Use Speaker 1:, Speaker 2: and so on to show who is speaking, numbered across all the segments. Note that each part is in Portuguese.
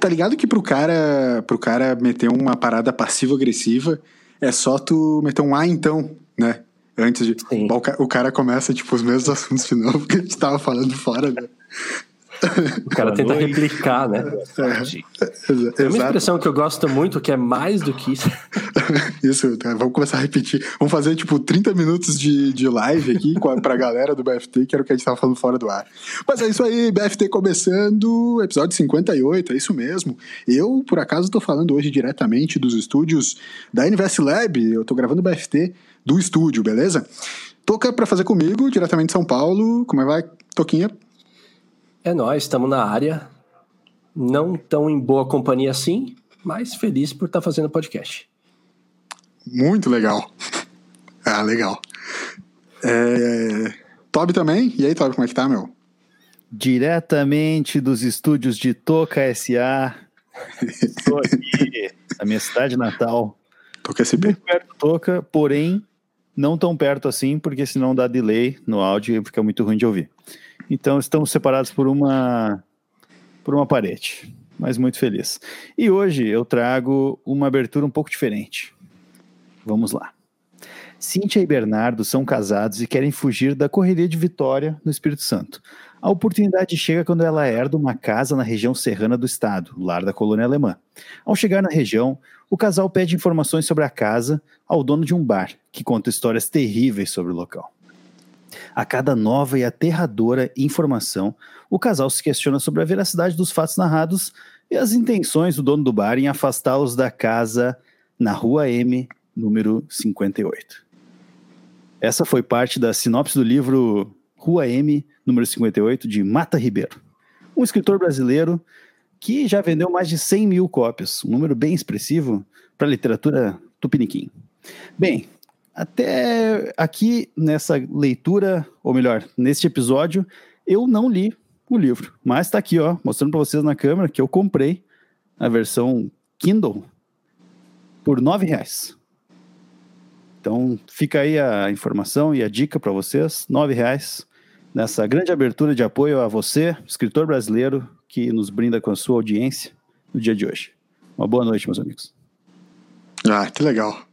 Speaker 1: Tá ligado que pro cara, pro cara meter uma parada passivo-agressiva, é só tu meter um ah, então, né? Antes de. O, cara começa, tipo, os mesmos assuntos de novo que a gente tava falando fora, né?
Speaker 2: O cara tenta replicar, né? É, uma expressão que eu gosto muito que é mais do que isso.
Speaker 1: Isso, vamos começar a repetir. Vamos fazer tipo 30 minutos de, de live aqui pra galera do BFT, que era o que a gente tava falando fora do ar. Mas é isso aí, BFT começando, episódio 58, é isso mesmo. Eu, por acaso, tô falando hoje diretamente dos estúdios da Invest Lab. Eu tô gravando o BFT do estúdio, beleza? Toca pra fazer comigo, diretamente de São Paulo. Como é que vai, Toquinha?
Speaker 2: É nós, estamos na área. Não tão em boa companhia assim, mas feliz por estar tá fazendo podcast.
Speaker 1: Muito legal. Ah, legal. É... Toby também? E aí, Toby, como é que tá, meu?
Speaker 3: Diretamente dos estúdios de Toca SA. Estou aqui, na minha cidade natal.
Speaker 1: Toca.
Speaker 3: Muito perto Toca, porém, não tão perto assim, porque senão dá delay no áudio e fica muito ruim de ouvir. Então estamos separados por uma por uma parede, mas muito feliz. E hoje eu trago uma abertura um pouco diferente. Vamos lá. Cíntia e Bernardo são casados e querem fugir da correria de Vitória, no Espírito Santo. A oportunidade chega quando ela herda uma casa na região serrana do estado, lar da colônia alemã. Ao chegar na região, o casal pede informações sobre a casa ao dono de um bar, que conta histórias terríveis sobre o local. A cada nova e aterradora informação, o casal se questiona sobre a veracidade dos fatos narrados e as intenções do dono do bar em afastá-los da casa na Rua M, número 58. Essa foi parte da sinopse do livro Rua M, número 58, de Mata Ribeiro, um escritor brasileiro que já vendeu mais de 100 mil cópias, um número bem expressivo para a literatura tupiniquim. Bem, até aqui nessa leitura, ou melhor, neste episódio, eu não li o livro, mas está aqui, ó, mostrando para vocês na câmera que eu comprei a versão Kindle por nove reais. Então fica aí a informação e a dica para vocês, nove reais nessa grande abertura de apoio a você, escritor brasileiro, que nos brinda com a sua audiência no dia de hoje. Uma boa noite, meus amigos.
Speaker 1: Ah, que legal.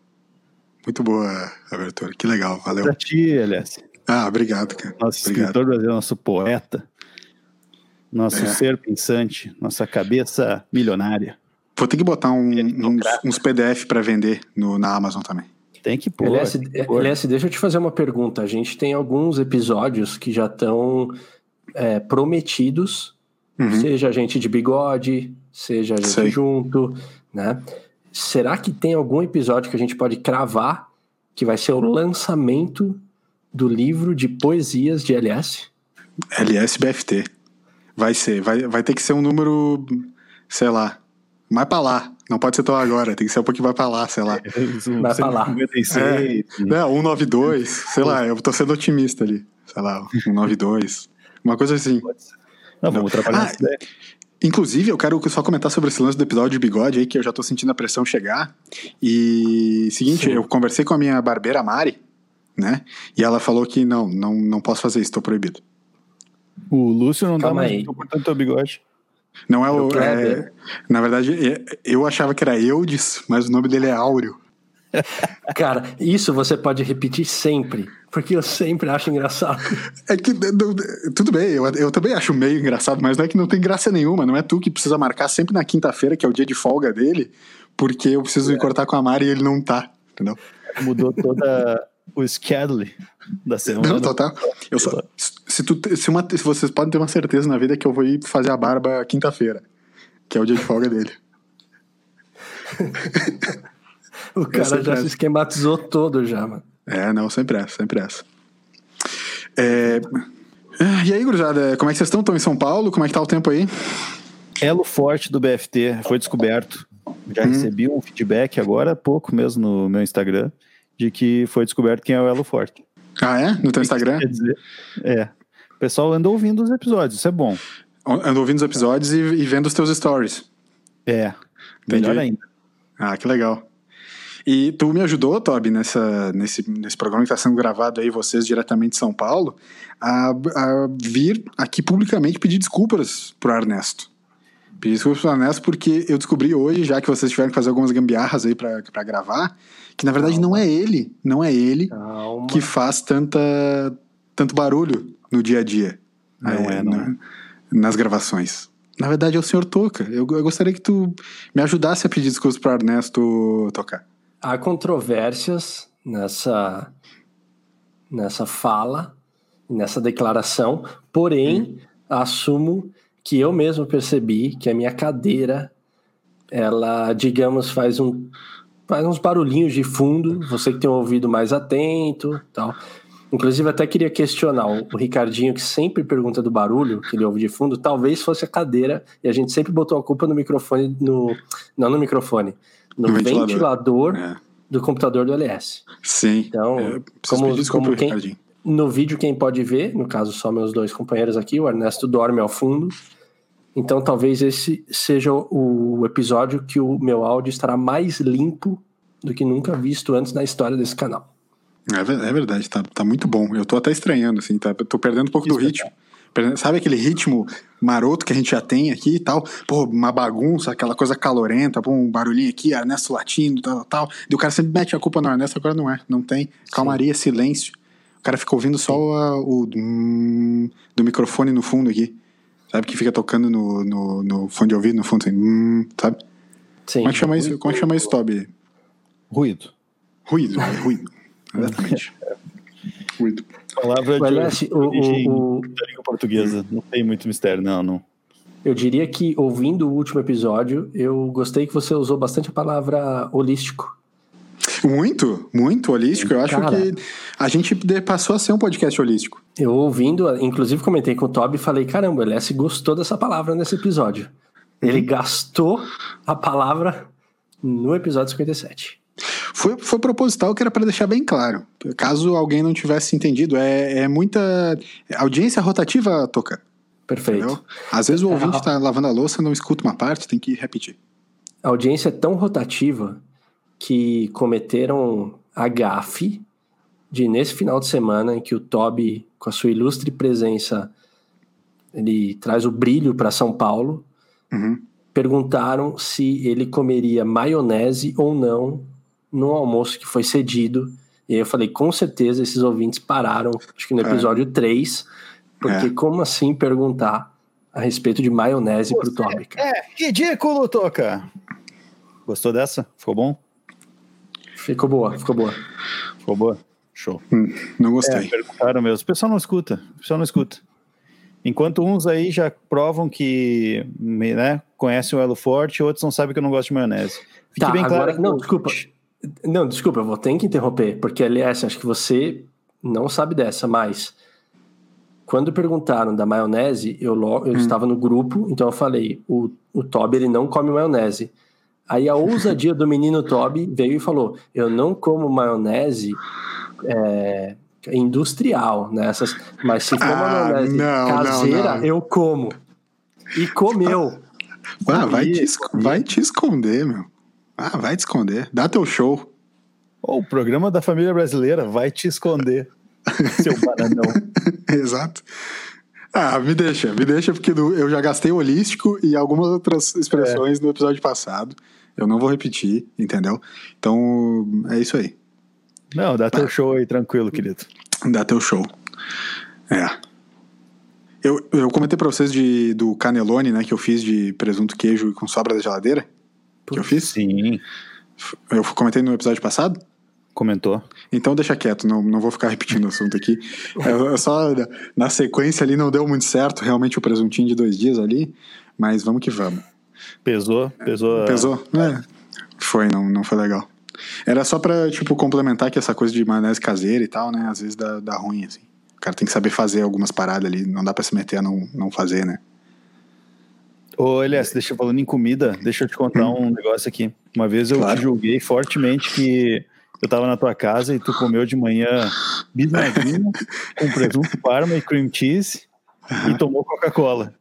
Speaker 1: Muito boa abertura. Que legal, valeu.
Speaker 3: Pra ti, Elias.
Speaker 1: Ah, obrigado, cara.
Speaker 3: Nosso
Speaker 1: obrigado.
Speaker 3: escritor brasileiro, nosso poeta, nosso é. ser pensante, nossa cabeça milionária.
Speaker 1: Vou ter que botar um, uns, uns, PDF para vender no, na Amazon também.
Speaker 3: Tem que pôr.
Speaker 2: LS, LS, deixa eu te fazer uma pergunta. A gente tem alguns episódios que já estão é, prometidos, uhum. seja a gente de bigode, seja a gente Sei. junto, né? Será que tem algum episódio que a gente pode cravar que vai ser o lançamento do livro de poesias de LS?
Speaker 1: LS BFT. Vai ser. Vai, vai ter que ser um número, sei lá, mais pra lá. Não pode ser tão agora, tem que ser um pouquinho mais pra lá, sei lá.
Speaker 2: Vai pra lá.
Speaker 1: 56. É, não, 192, sei lá, eu tô sendo otimista ali. Sei lá, 192. Uma coisa assim.
Speaker 3: Não, vamos trabalhar ah.
Speaker 1: Inclusive, eu quero só comentar sobre esse lance do episódio de bigode aí, que eu já tô sentindo a pressão chegar. E seguinte, Sim. eu conversei com a minha barbeira Mari, né? E ela falou que não, não, não posso fazer isso, tô proibido.
Speaker 3: O Lúcio não Calma dá mais cortando teu bigode.
Speaker 1: Não é o. É, na verdade, é, eu achava que era Eudes, mas o nome dele é Áureo.
Speaker 2: Cara, isso você pode repetir sempre, porque eu sempre acho engraçado.
Speaker 1: É que tudo bem, eu, eu também acho meio engraçado, mas não é que não tem graça nenhuma, não é tu que precisa marcar sempre na quinta-feira, que é o dia de folga dele, porque eu preciso é. me cortar com a Mari e ele não tá, entendeu?
Speaker 3: Mudou toda o schedule da semana.
Speaker 1: Não, total. Eu só, se, tu, se, uma, se vocês podem ter uma certeza na vida que eu vou ir fazer a barba quinta-feira, que é o dia de folga dele.
Speaker 2: O cara já se esquematizou todo já, mano.
Speaker 1: É, não, sempre essa, sempre essa. É... E aí, gurizada, como é que vocês estão? Estão em São Paulo? Como é que tá o tempo aí?
Speaker 3: Elo forte do BFT foi descoberto. Já hum. recebi um feedback agora há pouco mesmo no meu Instagram de que foi descoberto quem é o Elo Forte.
Speaker 1: Ah, é? No teu Instagram?
Speaker 3: Quer dizer, é. O pessoal anda ouvindo os episódios, isso é bom.
Speaker 1: Anda ouvindo os episódios e, e vendo os teus stories.
Speaker 3: É. Entendi. Melhor ainda.
Speaker 1: Ah, que legal. E tu me ajudou, Toby, nessa, nesse, nesse programa que está sendo gravado aí, vocês diretamente de São Paulo, a, a vir aqui publicamente pedir desculpas pro Ernesto. Pedir desculpas pro Ernesto porque eu descobri hoje, já que vocês tiveram que fazer algumas gambiarras aí pra gravar, que na verdade Calma. não é ele, não é ele Calma. que faz tanta, tanto barulho no dia a dia.
Speaker 3: Não é, é não na, é.
Speaker 1: Nas gravações. Na verdade é o senhor Toca. Eu, eu gostaria que tu me ajudasse a pedir desculpas pro Ernesto tocar.
Speaker 2: Há controvérsias nessa, nessa fala, nessa declaração, porém, assumo que eu mesmo percebi que a minha cadeira, ela, digamos, faz um faz uns barulhinhos de fundo, você que tem um ouvido mais atento, tal. Inclusive, até queria questionar o Ricardinho, que sempre pergunta do barulho que ele ouve de fundo, talvez fosse a cadeira, e a gente sempre botou a culpa no microfone, no, não no microfone, no, no ventilador, ventilador é. do computador do LS.
Speaker 1: Sim.
Speaker 2: Então, é, como, desculpa, como quem, no vídeo quem pode ver, no caso só meus dois companheiros aqui, o Ernesto dorme ao fundo, então talvez esse seja o episódio que o meu áudio estará mais limpo do que nunca visto antes na história desse canal.
Speaker 1: É, é verdade, tá, tá muito bom. Eu tô até estranhando, assim, tá, tô perdendo um pouco Isso do ritmo. Sabe aquele ritmo maroto que a gente já tem aqui e tal? Pô, uma bagunça, aquela coisa calorenta, pô, um barulhinho aqui, Ernesto latindo, tal, tal. E o cara sempre mete a culpa no Ernesto, agora não é, não tem. Calmaria, Sim. silêncio. O cara fica ouvindo só a, o hum, do microfone no fundo aqui. Sabe? Que fica tocando no, no, no fone de ouvido, no fundo, assim, hum, sabe? Sim. Como é que chama isso, como é que chama isso, Toby?
Speaker 3: Ruído.
Speaker 1: Ruído, é, ruído. Exatamente. ruído.
Speaker 3: Palavra de Aliás, o, o, o... da língua portuguesa. Não tem muito mistério, não, não.
Speaker 2: Eu diria que, ouvindo o último episódio, eu gostei que você usou bastante a palavra holístico.
Speaker 1: Muito, muito holístico. Eu acho que a gente passou a ser um podcast holístico.
Speaker 2: Eu ouvindo, inclusive comentei com o Toby e falei: caramba, o LS gostou dessa palavra nesse episódio. Ele uhum. gastou a palavra no episódio 57.
Speaker 1: Foi, foi proposital que era para deixar bem claro. Caso alguém não tivesse entendido, é, é muita audiência rotativa, Toca.
Speaker 2: Perfeito. Entendeu?
Speaker 1: Às vezes o ouvinte está lavando a louça, não escuta uma parte, tem que repetir.
Speaker 2: A audiência é tão rotativa que cometeram a gafe de nesse final de semana em que o Toby, com a sua ilustre presença, ele traz o brilho para São Paulo. Uhum. Perguntaram se ele comeria maionese ou não no almoço que foi cedido. E aí eu falei, com certeza esses ouvintes pararam, acho que no é. episódio é. 3, porque é. como assim perguntar a respeito de maionese Você pro Toby?
Speaker 3: Cara? É ridículo, Toca! Gostou dessa? Ficou bom?
Speaker 2: Ficou boa, ficou boa.
Speaker 3: Ficou boa? Show.
Speaker 1: Hum, não gostei.
Speaker 3: É, perguntaram mesmo. O pessoal não escuta. O pessoal não escuta. Enquanto uns aí já provam que né, conhecem o elo forte, outros não sabem que eu não gosto de maionese.
Speaker 2: Fique tá, bem agora, claro. Não, desculpa. Não, desculpa, eu vou ter que interromper, porque aliás, acho que você não sabe dessa, mas quando perguntaram da maionese, eu, eu hum. estava no grupo, então eu falei: o, o Toby ele não come maionese. Aí a ousadia do menino Toby veio e falou: Eu não como maionese é, industrial, nessas, né? mas se for ah, maionese não, caseira, não, não. eu como. E comeu.
Speaker 1: Ah, vai, te, vai te esconder, meu. Ah, vai te esconder. Dá teu show.
Speaker 3: Oh, o programa da família brasileira vai te esconder, seu bananão.
Speaker 1: Exato. Ah, me deixa, me deixa, porque eu já gastei holístico e algumas outras expressões é. no episódio passado. Eu não vou repetir, entendeu? Então, é isso aí.
Speaker 3: Não, dá teu tá. show aí, tranquilo, querido.
Speaker 1: Dá teu show. É. Eu, eu comentei pra vocês de, do canelone, né, que eu fiz de presunto, queijo com sobra da geladeira. Que eu fiz?
Speaker 3: Sim.
Speaker 1: Eu comentei no episódio passado?
Speaker 3: Comentou.
Speaker 1: Então deixa quieto, não, não vou ficar repetindo o assunto aqui. É, é só na sequência ali não deu muito certo, realmente o presuntinho de dois dias ali, mas vamos que vamos.
Speaker 3: Pesou? Pesou?
Speaker 1: Pesou? É. Foi, não, não foi legal. Era só pra, tipo, complementar que essa coisa de maionese caseira e tal, né? Às vezes dá, dá ruim, assim. O cara tem que saber fazer algumas paradas ali. Não dá pra se meter a não, não fazer, né?
Speaker 3: Ô, Elias, deixa eu falando em comida, deixa eu te contar hum. um negócio aqui. Uma vez eu claro. te julguei fortemente que eu tava na tua casa e tu comeu de manhã bisnaguinha com presunto parma e cream cheese e tomou Coca-Cola.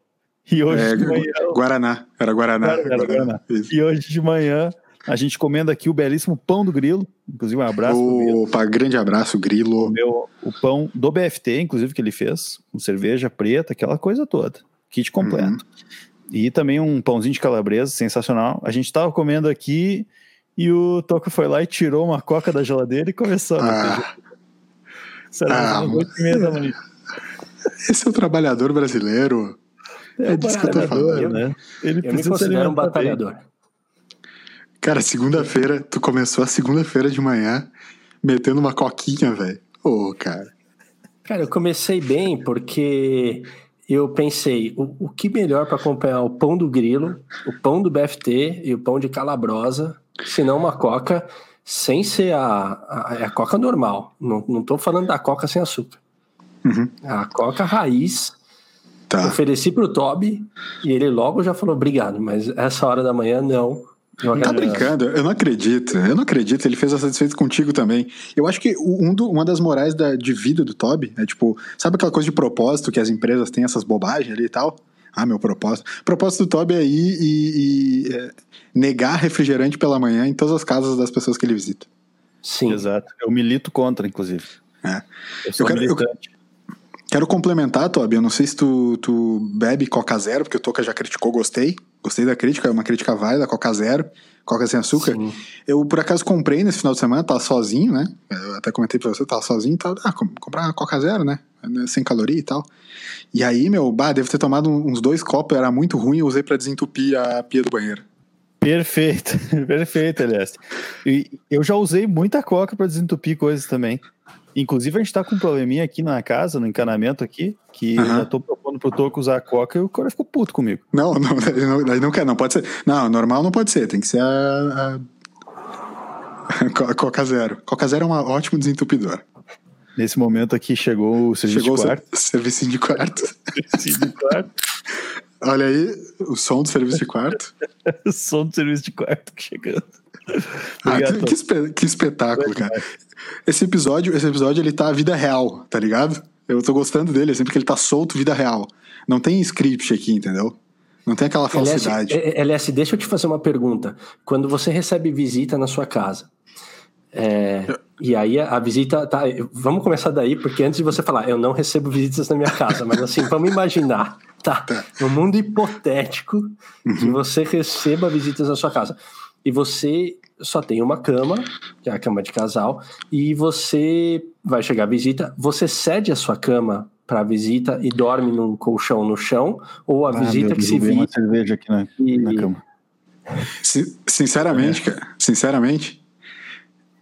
Speaker 1: E hoje é, de manhã. Guaraná, era Guaraná. Era, era Guaraná.
Speaker 3: E hoje de manhã, a gente comendo aqui o belíssimo pão do Grilo. Inclusive, um abraço.
Speaker 1: Opa, grande abraço, Grilo.
Speaker 3: Comeu o pão do BFT, inclusive, que ele fez, com cerveja preta, aquela coisa toda. Kit completo. Uhum. E também um pãozinho de calabresa, sensacional. A gente tava comendo aqui e o Toco foi lá e tirou uma coca da geladeira e começou a ah.
Speaker 1: ah, Esse é o trabalhador brasileiro.
Speaker 2: É, é disso que eu tô falando. Né? Ele eu me considero um batalhador.
Speaker 1: Cara, segunda-feira, tu começou a segunda-feira de manhã metendo uma coquinha, velho. Ô, oh, cara.
Speaker 2: Cara, eu comecei bem porque eu pensei, o, o que melhor para acompanhar o pão do grilo, o pão do BFT e o pão de calabrosa, se não uma coca, sem ser a, a, a coca normal. Não, não tô falando da coca sem açúcar. Uhum. A coca raiz. Tá. Ofereci pro Toby e ele logo já falou obrigado, mas essa hora da manhã não.
Speaker 1: Não tá brincando, eu não acredito, eu não acredito, ele fez essa satisfeito contigo também. Eu acho que um do, uma das morais da, de vida do Toby é tipo, sabe aquela coisa de propósito que as empresas têm essas bobagens ali e tal? Ah, meu propósito. O propósito do Toby é ir e, e é, negar refrigerante pela manhã em todas as casas das pessoas que ele visita.
Speaker 3: Sim. Exato. Eu milito contra, inclusive.
Speaker 1: É. Eu eu quero. Eu, quero complementar, Toby. Eu não sei se tu, tu bebe Coca Zero, porque o Toca já criticou, gostei. Gostei da crítica, é uma crítica válida, Coca Zero, Coca sem açúcar. Sim. Eu, por acaso, comprei nesse final de semana, tava sozinho, né? Eu até comentei pra você, tava sozinho e tal. Ah, comprar Coca Zero, né? Sem caloria e tal. E aí, meu, bah, devo ter tomado uns dois copos, era muito ruim, eu usei para desentupir a pia do banheiro.
Speaker 3: Perfeito, perfeito, aliás. E eu já usei muita coca para desentupir coisas também. Inclusive, a gente tá com um probleminha aqui na casa, no encanamento aqui, que uhum. eu já tô propondo pro Toco usar a coca e o cara ficou puto comigo.
Speaker 1: Não, não, não, não quer, não pode ser. Não, normal não pode ser, tem que ser a, a... Coca Zero. Coca Zero é um ótimo desentupidor.
Speaker 3: Nesse momento aqui chegou o serviço chegou de quarto.
Speaker 1: O serviço de quarto. serviço de quarto. Olha aí, o som do serviço de quarto.
Speaker 3: o som do serviço de quarto chegando.
Speaker 1: Ah, que, que, que, espetáculo, cara. Esse episódio, esse episódio ele tá a vida real, tá ligado? Eu tô gostando dele, sempre que ele tá solto, vida real. Não tem script aqui, entendeu? Não tem aquela falsidade.
Speaker 2: LS, LS, deixa eu te fazer uma pergunta. Quando você recebe visita na sua casa, é, e aí a, a, visita tá. Vamos começar daí, porque antes de você falar, eu não recebo visitas na minha casa, mas assim, vamos imaginar, tá? tá. No mundo hipotético uhum. que você receba visitas na sua casa. E você só tem uma cama, que é a cama de casal, e você vai chegar a visita, você cede a sua cama para a visita e dorme num colchão no chão, ou a ah, visita que se vira.
Speaker 3: uma cerveja aqui na, e... na cama.
Speaker 1: Sinceramente, é. cara, sinceramente,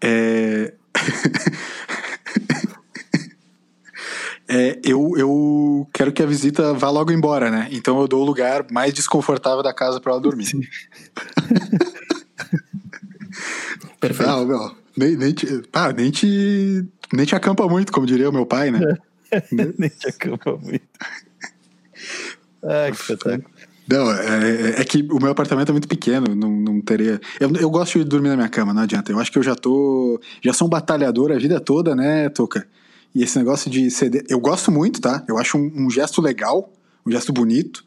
Speaker 1: é... é, eu, eu quero que a visita vá logo embora, né? Então eu dou o lugar mais desconfortável da casa para ela dormir. Perfeito. Não, meu, nem, nem, te, pá, nem, te, nem te acampa muito, como diria o meu pai, né?
Speaker 3: nem te acampa muito. Ah, que espetáculo.
Speaker 1: Não, é, é, que o meu apartamento é muito pequeno, não, não teria. Eu, eu gosto de dormir na minha cama, não adianta. Eu acho que eu já tô. Já sou um batalhador a vida toda, né, Toca? E esse negócio de ceder. Eu gosto muito, tá? Eu acho um, um gesto legal, um gesto bonito,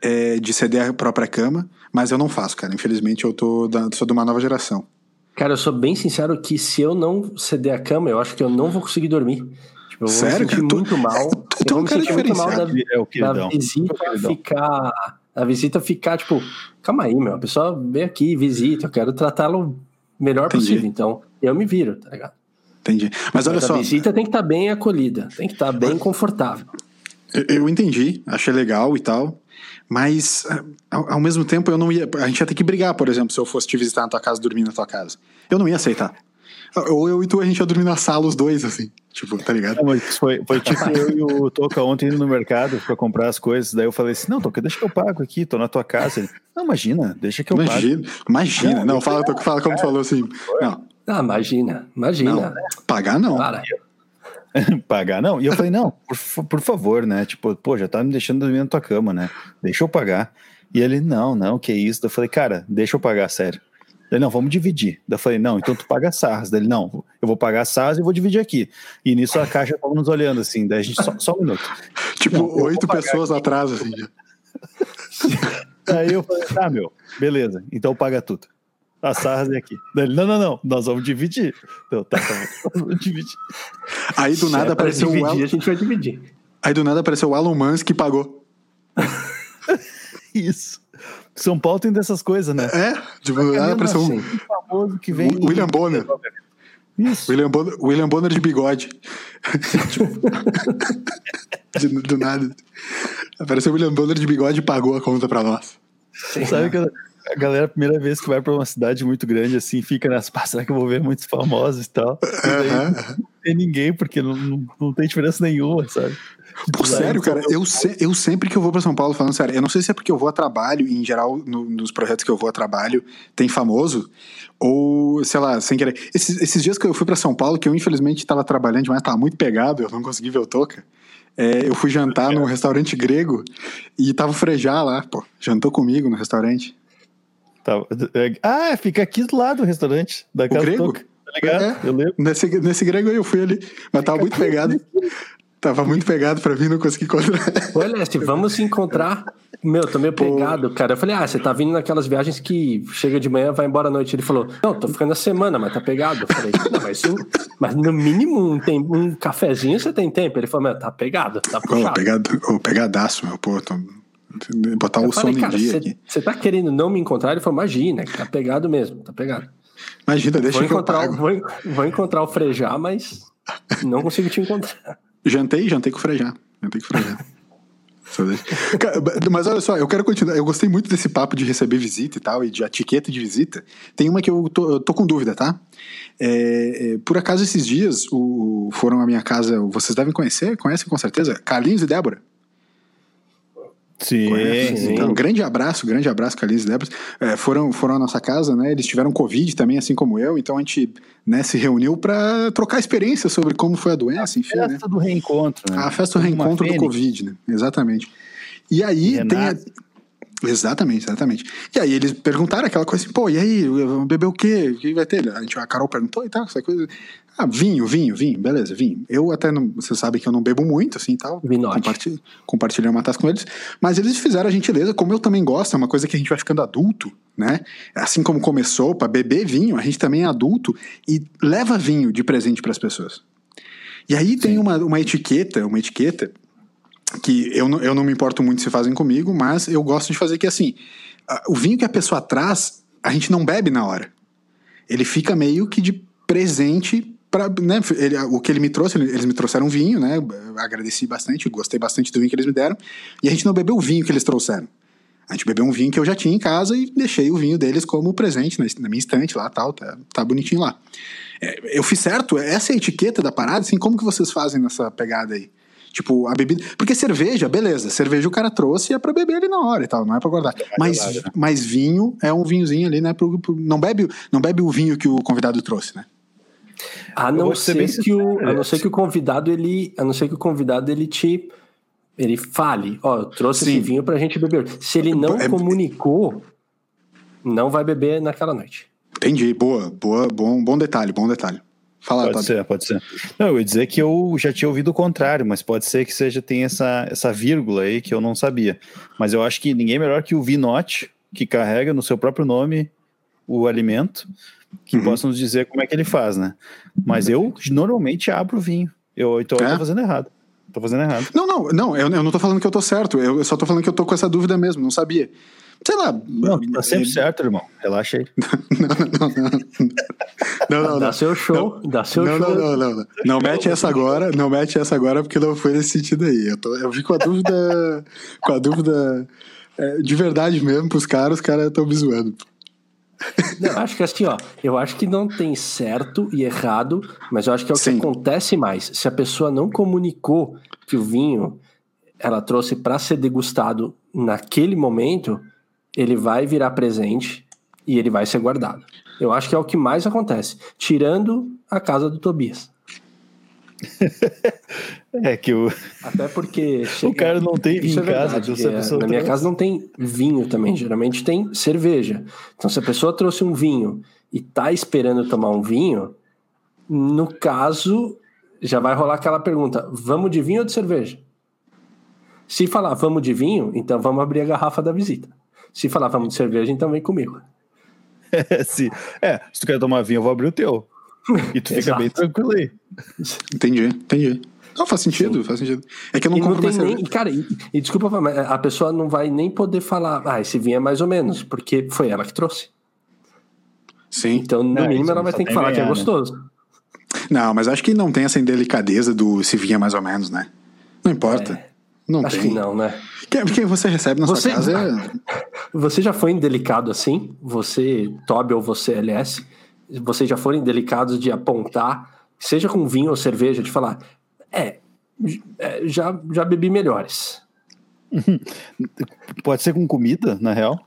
Speaker 1: é, de ceder a própria cama, mas eu não faço, cara. Infelizmente eu tô da, sou de uma nova geração.
Speaker 2: Cara, eu sou bem sincero que se eu não ceder a cama, eu acho que eu não vou conseguir dormir.
Speaker 1: Tipo, eu Sério,
Speaker 2: vou me sentir muito mal.
Speaker 1: eu vou me sentir muito mal
Speaker 2: da, é da visita ficar. A visita ficar, tipo, calma aí, meu. A pessoa vem aqui, visita, eu quero tratá-lo melhor Entendi. possível. Então, eu me viro, tá ligado?
Speaker 1: Entendi. Mas, Mas olha só.
Speaker 2: A visita tem que estar tá bem acolhida, tem que estar tá bem confortável.
Speaker 1: Eu, eu entendi, achei legal e tal. Mas, ao, ao, mesmo tempo, eu não ia. A gente ia ter que brigar, por exemplo, se eu fosse te visitar na tua casa, dormir na tua casa. Eu não ia aceitar. Ou eu e tu, a gente ia dormir na sala, os dois, assim. Tipo, tá ligado?
Speaker 3: Não, foi, foi tipo eu e o Toca ontem indo no mercado pra comprar as coisas. Daí eu falei assim: não, Toca, deixa que eu pago aqui, tô na tua casa. Ele, não, imagina, deixa que eu
Speaker 1: imagina,
Speaker 3: pago.
Speaker 1: Imagina, não, não fala, Toca, fala como tu falou assim. Não.
Speaker 2: Ah, imagina, imagina.
Speaker 1: Não, pagar não. Para.
Speaker 3: pagar, não. E eu falei, não, por, por, favor, né? Tipo, pô, já tá me deixando dormir na tua cama, né? Deixa eu pagar. E ele, não, não, que isso. Eu falei, cara, deixa eu pagar, sério. Ele, não, vamos dividir. Eu falei, não, então tu paga SARS. Ele, não, eu vou pagar SARS e vou dividir aqui. E nisso a caixa tava nos olhando, assim, daí a gente, só, só um minuto.
Speaker 1: Tipo, não, oito pessoas aqui. atrás, assim.
Speaker 3: Aí eu falei, tá, meu, beleza, então paga tudo. A Sarras é aqui. Ele, não, não, não, nós vamos dividir. Então, tá, tá, vamos dividir.
Speaker 1: Aí do nada é apareceu
Speaker 2: dividir, o Elon... a gente vai dividir.
Speaker 1: Aí do nada apareceu o Elon Musk que pagou.
Speaker 3: Isso. São Paulo tem dessas coisas, né?
Speaker 1: É, tipo, ah, parece um
Speaker 3: assim, famoso que vem.
Speaker 1: William Bonner.
Speaker 3: Isso.
Speaker 1: William Bonner, William Bonner de bigode. de, do nada. Apareceu o William Bonner de bigode e pagou a conta pra nós.
Speaker 3: Sim. Sabe que a galera, a primeira vez que vai pra uma cidade muito grande, assim, fica nas será que eu vou ver muitos famosos e tal. E não tem ninguém, porque não, não, não tem diferença nenhuma, sabe?
Speaker 1: Pô, sério, cara, eu, se, eu sempre que eu vou para São Paulo, falando sério, eu não sei se é porque eu vou a trabalho, e em geral, no, nos projetos que eu vou a trabalho, tem famoso, ou, sei lá, sem querer. Esses, esses dias que eu fui para São Paulo, que eu infelizmente estava trabalhando demais, tava muito pegado, eu não consegui ver o Toca. É, eu fui jantar num restaurante grego e tava o Frejá lá, pô, jantou comigo no restaurante.
Speaker 3: Tá, ah, fica aqui do lado do restaurante, da casa
Speaker 1: o grego?
Speaker 3: Toca. Tá ligado?
Speaker 1: É, eu lembro. Nesse, nesse grego aí eu fui ali, mas tava muito pegado. Tava muito pegado pra mim, não consegui encontrar.
Speaker 2: Olha, se vamos se encontrar. Meu, tô meio pegado, cara. Eu falei, ah, você tá vindo naquelas viagens que chega de manhã, vai embora à noite. Ele falou, não, tô ficando a semana, mas tá pegado. Eu falei, não, mas, sim, mas no mínimo um, tem, um cafezinho você tem tempo. Ele falou, meu, tá pegado, tá puxado.
Speaker 1: Oh, pegado, oh, pegadaço, meu, pô, tô... botar o som em dia aqui.
Speaker 2: Você tá querendo não me encontrar? Ele falou, imagina, tá pegado mesmo, tá pegado.
Speaker 1: Imagina, deixa
Speaker 2: vou
Speaker 1: que
Speaker 2: encontrar,
Speaker 1: eu pago.
Speaker 2: Vou, vou encontrar o Frejá, mas não consigo te encontrar.
Speaker 1: Jantei, jantei com o Frejá. Jantei com o Frejá. Mas olha só, eu quero continuar. Eu gostei muito desse papo de receber visita e tal, e de etiqueta de visita. Tem uma que eu tô, eu tô com dúvida, tá? É, é, por acaso, esses dias o, foram à minha casa, vocês devem conhecer, conhecem com certeza, Carlinhos e Débora.
Speaker 3: Sim, sim.
Speaker 1: Então, grande abraço, grande abraço, e Débora. É, foram, foram à nossa casa, né? Eles tiveram Covid também, assim como eu, então a gente né, se reuniu para trocar experiência sobre como foi a doença, enfim.
Speaker 3: A festa
Speaker 1: né?
Speaker 3: do reencontro, né?
Speaker 1: A festa do reencontro do Covid, né? Exatamente. E aí e tem. A... Exatamente, exatamente. E aí eles perguntaram aquela coisa assim, pô, e aí, beber o quê? O que vai ter? A, gente, a Carol perguntou e tal, essa coisa. Ah, vinho, vinho, vinho, beleza, vinho. Eu até não. Você sabe que eu não bebo muito, assim e tal. Compartilhei, compartilhei uma taça com eles. Mas eles fizeram a gentileza, como eu também gosto, é uma coisa que a gente vai ficando adulto, né? Assim como começou, para beber vinho, a gente também é adulto e leva vinho de presente para as pessoas. E aí Sim. tem uma, uma etiqueta, uma etiqueta que eu eu não me importo muito se fazem comigo, mas eu gosto de fazer que assim, o vinho que a pessoa traz, a gente não bebe na hora. Ele fica meio que de presente Pra, né, ele, o que ele me trouxe, eles me trouxeram vinho, né? Agradeci bastante, gostei bastante do vinho que eles me deram. E a gente não bebeu o vinho que eles trouxeram. A gente bebeu um vinho que eu já tinha em casa e deixei o vinho deles como presente na minha estante lá, tal, tá, tá bonitinho lá. É, eu fiz certo, essa é a etiqueta da parada, assim, como que vocês fazem nessa pegada aí? Tipo, a bebida. Porque cerveja, beleza, cerveja o cara trouxe e é pra beber ali na hora e tal, não é pra guardar. Mas, mas vinho é um vinhozinho ali, né? Pro, pro, não, bebe, não bebe o vinho que o convidado trouxe, né?
Speaker 2: A não ser, que o, a não ser que o convidado ele, a não ser que o convidado ele te ele fale, ó, eu trouxe Sim. esse vinho pra gente beber. Se ele não é, comunicou, não vai beber naquela noite.
Speaker 1: Entendi, boa, boa, bom, bom detalhe, bom detalhe. Fala,
Speaker 3: pode ser, pode ser. Não, eu ia dizer que eu já tinha ouvido o contrário, mas pode ser que seja tem essa, essa vírgula aí que eu não sabia. Mas eu acho que ninguém é melhor que o Vinote, que carrega no seu próprio nome o alimento, que uhum. possa nos dizer como é que ele faz, né? Mas eu normalmente abro o vinho. Eu, então é? eu tô fazendo errado. Tô fazendo errado.
Speaker 1: Não, não, não, eu, eu não tô falando que eu tô certo. Eu, eu só tô falando que eu tô com essa dúvida mesmo, não sabia. Sei lá.
Speaker 3: Não, tá sempre é... certo, irmão. Relaxa aí.
Speaker 1: não, não, não. Não, não,
Speaker 2: Dá não. seu show.
Speaker 1: Não,
Speaker 2: dá seu
Speaker 1: não,
Speaker 2: show.
Speaker 1: Não, não, não. Não, não mete essa agora. Não mete essa agora porque não foi nesse sentido aí. Eu, tô, eu vi com a dúvida. com a dúvida. É, de verdade mesmo pros caras, os caras estão me zoando.
Speaker 2: Não, eu acho que assim, ó, eu acho que não tem certo e errado, mas eu acho que é o Sim. que acontece mais. Se a pessoa não comunicou que o vinho ela trouxe para ser degustado naquele momento, ele vai virar presente e ele vai ser guardado. Eu acho que é o que mais acontece, tirando a casa do Tobias.
Speaker 3: é que o.
Speaker 2: Até porque.
Speaker 3: Chega... O cara não tem vinho é em casa.
Speaker 2: Verdade, é, na minha casa não tem vinho também. Geralmente tem cerveja. Então, se a pessoa trouxe um vinho e tá esperando tomar um vinho, no caso, já vai rolar aquela pergunta: vamos de vinho ou de cerveja? Se falar vamos de vinho, então vamos abrir a garrafa da visita. Se falar vamos de cerveja, então vem comigo.
Speaker 3: É, se, é, se tu quer tomar vinho, eu vou abrir o teu. E tu fica bem tranquilo aí.
Speaker 1: Entendi, entendi. Não, faz sentido, Sim. faz sentido. É que eu não e compro não
Speaker 2: nem, Cara, e, e desculpa, a pessoa não vai nem poder falar, ah, esse vinho é mais ou menos, porque foi ela que trouxe.
Speaker 1: Sim.
Speaker 2: Então, no é, mínimo, ela vai ter que falar ganhar, que é né? gostoso. Né?
Speaker 1: Não, mas acho que não tem essa indelicadeza do se vinha mais ou menos, né? Não importa. É, não
Speaker 2: acho
Speaker 1: tem.
Speaker 2: que não, né?
Speaker 1: Quem, quem você recebe na você, sua casa é...
Speaker 2: Você já foi indelicado assim? Você, Toby ou você, LS? Vocês já foram indelicados de apontar, seja com vinho ou cerveja, de falar, é, é já, já bebi melhores.
Speaker 3: Pode ser com comida, na real?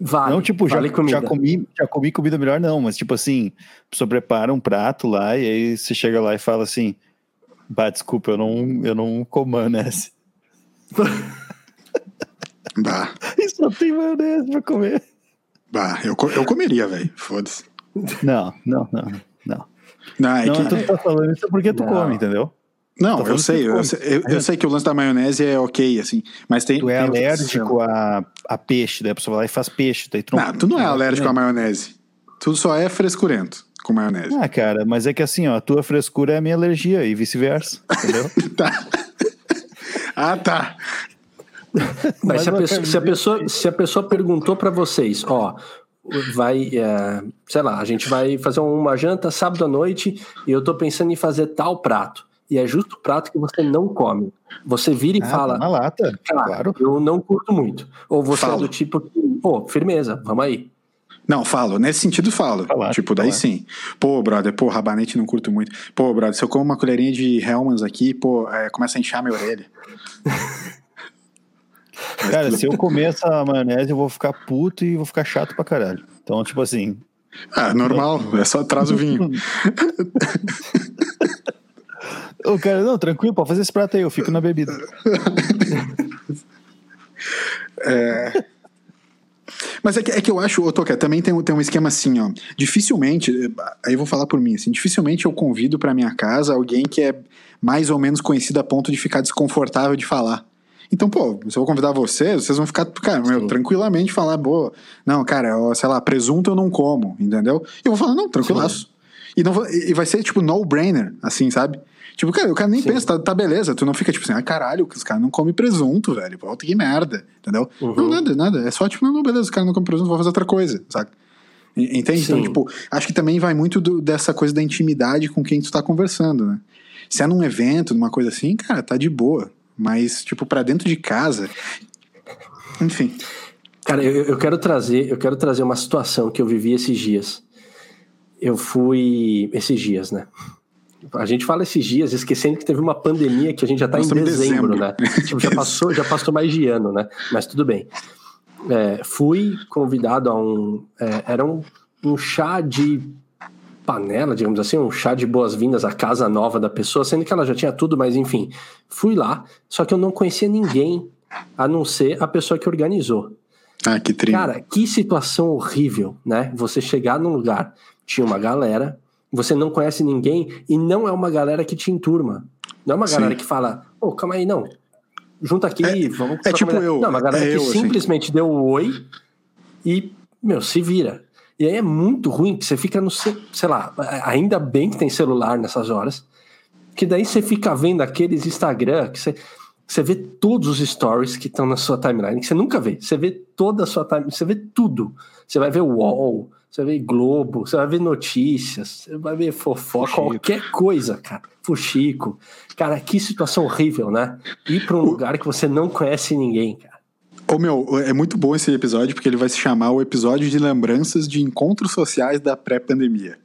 Speaker 2: Vale,
Speaker 3: não, tipo,
Speaker 2: vale
Speaker 3: já, comida. já, comi, já comi comida melhor, não, mas tipo assim, a pessoa prepara um prato lá e aí você chega lá e fala assim: Bah, desculpa, eu não, eu não como maionese.
Speaker 1: Bah.
Speaker 3: Só tem maionese pra comer.
Speaker 1: Bah, eu, eu comeria, velho. Foda-se.
Speaker 3: Não, não, não, não.
Speaker 1: Não, é
Speaker 3: não,
Speaker 1: que...
Speaker 3: tu tá falando isso porque tu não. come, entendeu?
Speaker 1: Não, eu sei, eu, eu, eu, sei que o lance da maionese é ok, assim, mas tem...
Speaker 3: Tu é
Speaker 1: tem
Speaker 3: alérgico a, a peixe, daí a pessoa vai lá e faz peixe, daí
Speaker 1: tu não... Não, tu não é alérgico a maionese, tu só é frescurento com maionese.
Speaker 3: Ah, cara, mas é que assim, ó, a tua frescura é a minha alergia e vice-versa, entendeu?
Speaker 1: tá. Ah, tá.
Speaker 2: Mas se a, pessoa, se a, pessoa, se a pessoa perguntou para vocês, ó, vai, é, sei lá, a gente vai fazer uma janta sábado à noite e eu tô pensando em fazer tal prato e é justo o prato que você não come. Você vira e ah, fala.
Speaker 3: Na lata, claro.
Speaker 2: Eu não curto muito. Ou você falo. é do tipo que, pô, firmeza, vamos aí.
Speaker 1: Não, falo. Nesse sentido, falo. Falar, tipo, daí falar. sim. Pô, brother, pô, rabanete não curto muito. Pô, brother, se eu como uma colherinha de Hellmann's aqui, pô, é, começa a inchar minha orelha.
Speaker 3: Cara, se eu comer essa maionese, eu vou ficar puto e vou ficar chato pra caralho. Então, tipo assim.
Speaker 1: Ah, normal. É só traz o vinho.
Speaker 3: O cara, não, tranquilo, pode fazer esse prato aí, eu fico na bebida.
Speaker 1: é. Mas é que, é que eu acho, ô Toca, também tem, tem um esquema assim, ó. Dificilmente, aí eu vou falar por mim, assim, dificilmente eu convido pra minha casa alguém que é mais ou menos conhecido a ponto de ficar desconfortável de falar. Então, pô, se eu vou convidar vocês, vocês vão ficar, cara, meu, tranquilamente falar, boa, não, cara, ó, sei lá, presunto eu não como, entendeu? E eu vou falar, não, tranquilaço. E, não, e vai ser, tipo, no-brainer, assim, sabe? Tipo, cara, o cara nem Sim. pensa, tá, tá, beleza. Tu não fica tipo assim, ah, caralho, os caras não comem presunto, velho. Volta que merda, entendeu? Uhum. Não, nada, nada. É só tipo, não, não beleza, os caras não comem presunto, vou fazer outra coisa, sabe? Entende? Então, Sim. Então, tipo, acho que também vai muito do, dessa coisa da intimidade com quem tu tá conversando, né? Se é num evento, numa coisa assim, cara, tá de boa. Mas, tipo, para dentro de casa. Enfim.
Speaker 2: Cara, eu, eu, quero trazer, eu quero trazer uma situação que eu vivi esses dias. Eu fui. Esses dias, né? A gente fala esses dias, esquecendo que teve uma pandemia que a gente já está em dezembro, dezembro, né? tipo, já passou, já passou mais de ano, né? Mas tudo bem. É, fui convidado a um. É, era um, um chá de panela, digamos assim, um chá de boas-vindas à casa nova da pessoa, sendo que ela já tinha tudo, mas enfim, fui lá, só que eu não conhecia ninguém a não ser a pessoa que organizou.
Speaker 1: Ah, que triste.
Speaker 2: Cara, que situação horrível, né? Você chegar num lugar, tinha uma galera, você não conhece ninguém e não é uma galera que te enturma. Não é uma galera Sim. que fala, ô, oh, calma aí, não. Junta aqui,
Speaker 1: é,
Speaker 2: vamos.
Speaker 1: É tipo eu.
Speaker 2: Não, uma galera
Speaker 1: é
Speaker 2: que
Speaker 1: eu,
Speaker 2: assim. simplesmente assim. deu o oi e, meu, se vira. E aí é muito ruim que você fica no. Sei lá, ainda bem que tem celular nessas horas. Que daí você fica vendo aqueles Instagram que você. Você vê todos os stories que estão na sua timeline, que você nunca vê. Você vê toda a sua timeline, você vê tudo. Você vai ver o wall, você vai ver Globo, você vai ver notícias, você vai ver fofoca, Fuxico. qualquer coisa, cara. Fuxico. Cara, que situação horrível, né? Ir para um lugar que você não conhece ninguém, cara.
Speaker 1: Ô meu, é muito bom esse episódio porque ele vai se chamar o episódio de lembranças de encontros sociais da pré-pandemia.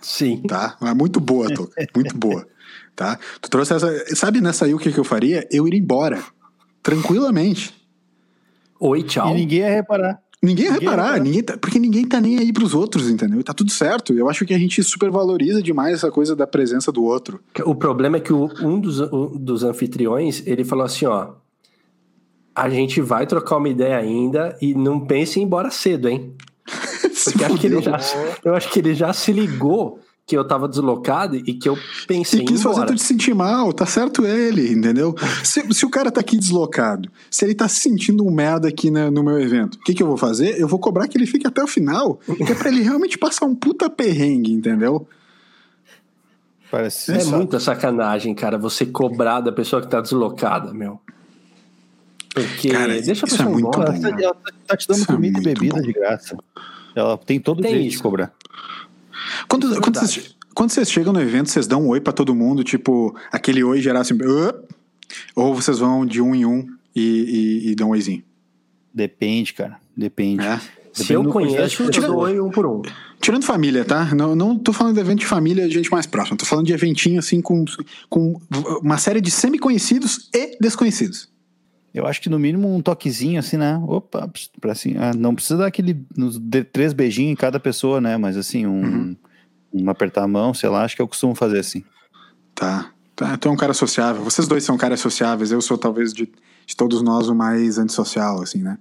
Speaker 2: Sim.
Speaker 1: Tá? É muito boa, Toca. muito boa. Tá? Tu trouxe essa. Sabe nessa aí o que, que eu faria? Eu ir embora. Tranquilamente.
Speaker 2: Oi, tchau.
Speaker 3: E ninguém ia reparar.
Speaker 1: Ninguém, vai reparar, ninguém tá, porque ninguém tá nem aí pros outros, entendeu? Tá tudo certo. Eu acho que a gente supervaloriza demais essa coisa da presença do outro.
Speaker 2: O problema é que o, um, dos, um dos anfitriões, ele falou assim, ó, a gente vai trocar uma ideia ainda e não pense em ir embora cedo, hein? Porque acho que ele já, eu acho que ele já se ligou que eu tava deslocado e que eu pensei.
Speaker 1: E quis fazer tu te sentir mal, tá certo ele, entendeu? se, se, o cara tá aqui deslocado, se ele tá se sentindo um merda aqui na, no meu evento, o que, que eu vou fazer? Eu vou cobrar que ele fique até o final, que é pra ele realmente passar um puta perrengue, entendeu?
Speaker 3: Parece
Speaker 2: é muita sacanagem, cara, você cobrar da pessoa que tá deslocada, meu. Porque
Speaker 1: cara,
Speaker 2: deixa a
Speaker 1: é
Speaker 2: pessoa
Speaker 1: muito
Speaker 2: embora.
Speaker 1: bom.
Speaker 3: Ela, ela tá te dando
Speaker 1: Isso é
Speaker 3: comida e
Speaker 1: muito
Speaker 3: bebida
Speaker 1: bom.
Speaker 3: de graça. Ela tem todo o
Speaker 2: Tem
Speaker 3: direito de
Speaker 2: isso.
Speaker 3: cobrar.
Speaker 1: Quando,
Speaker 2: é
Speaker 1: quando, vocês, quando vocês chegam no evento, vocês dão um oi pra todo mundo, tipo, aquele oi geral assim. Ou vocês vão de um em um e, e, e dão um oizinho?
Speaker 3: Depende, cara. Depende.
Speaker 1: É.
Speaker 2: Se eu conheço, eu
Speaker 3: de
Speaker 2: dou oi um por um.
Speaker 1: Tirando família, tá? Não, não tô falando de evento de família, gente mais próxima. Tô falando de eventinho, assim, com, com uma série de semi-conhecidos e desconhecidos.
Speaker 3: Eu acho que no mínimo um toquezinho assim, né? Opa, pra assim, ah, não precisa dar aquele três beijinhos em cada pessoa, né? Mas assim, um,
Speaker 1: Uhum.
Speaker 3: um apertar a mão, sei lá, acho que eu costumo fazer assim.
Speaker 1: Tá. tá. Tu é um cara sociável. Vocês dois são caras sociáveis. Eu sou, talvez, de, de todos nós, o mais antissocial, assim, né?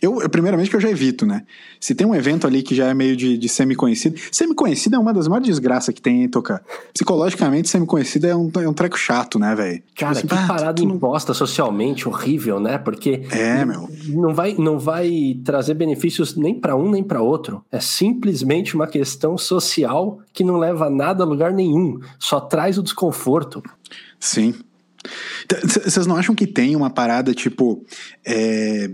Speaker 1: Eu, eu, primeiramente, que eu já evito, né? Se tem um evento ali que já é meio de, de semi-conhecido. Semi-conhecido é uma das maiores desgraças que tem, hein, Toca? Psicologicamente, semi-conhecido é um, é um treco chato, né, velho?
Speaker 2: Cara,
Speaker 1: Tipo
Speaker 2: que
Speaker 1: ah,
Speaker 2: parada
Speaker 1: não-
Speaker 2: imposta socialmente, horrível, né? Porque
Speaker 1: É, meu.
Speaker 2: não vai, não vai trazer benefícios nem para um nem para outro. É simplesmente uma questão social que não leva nada a lugar nenhum. Só traz o desconforto.
Speaker 1: Sim. Vocês não acham que tem uma parada tipo. é,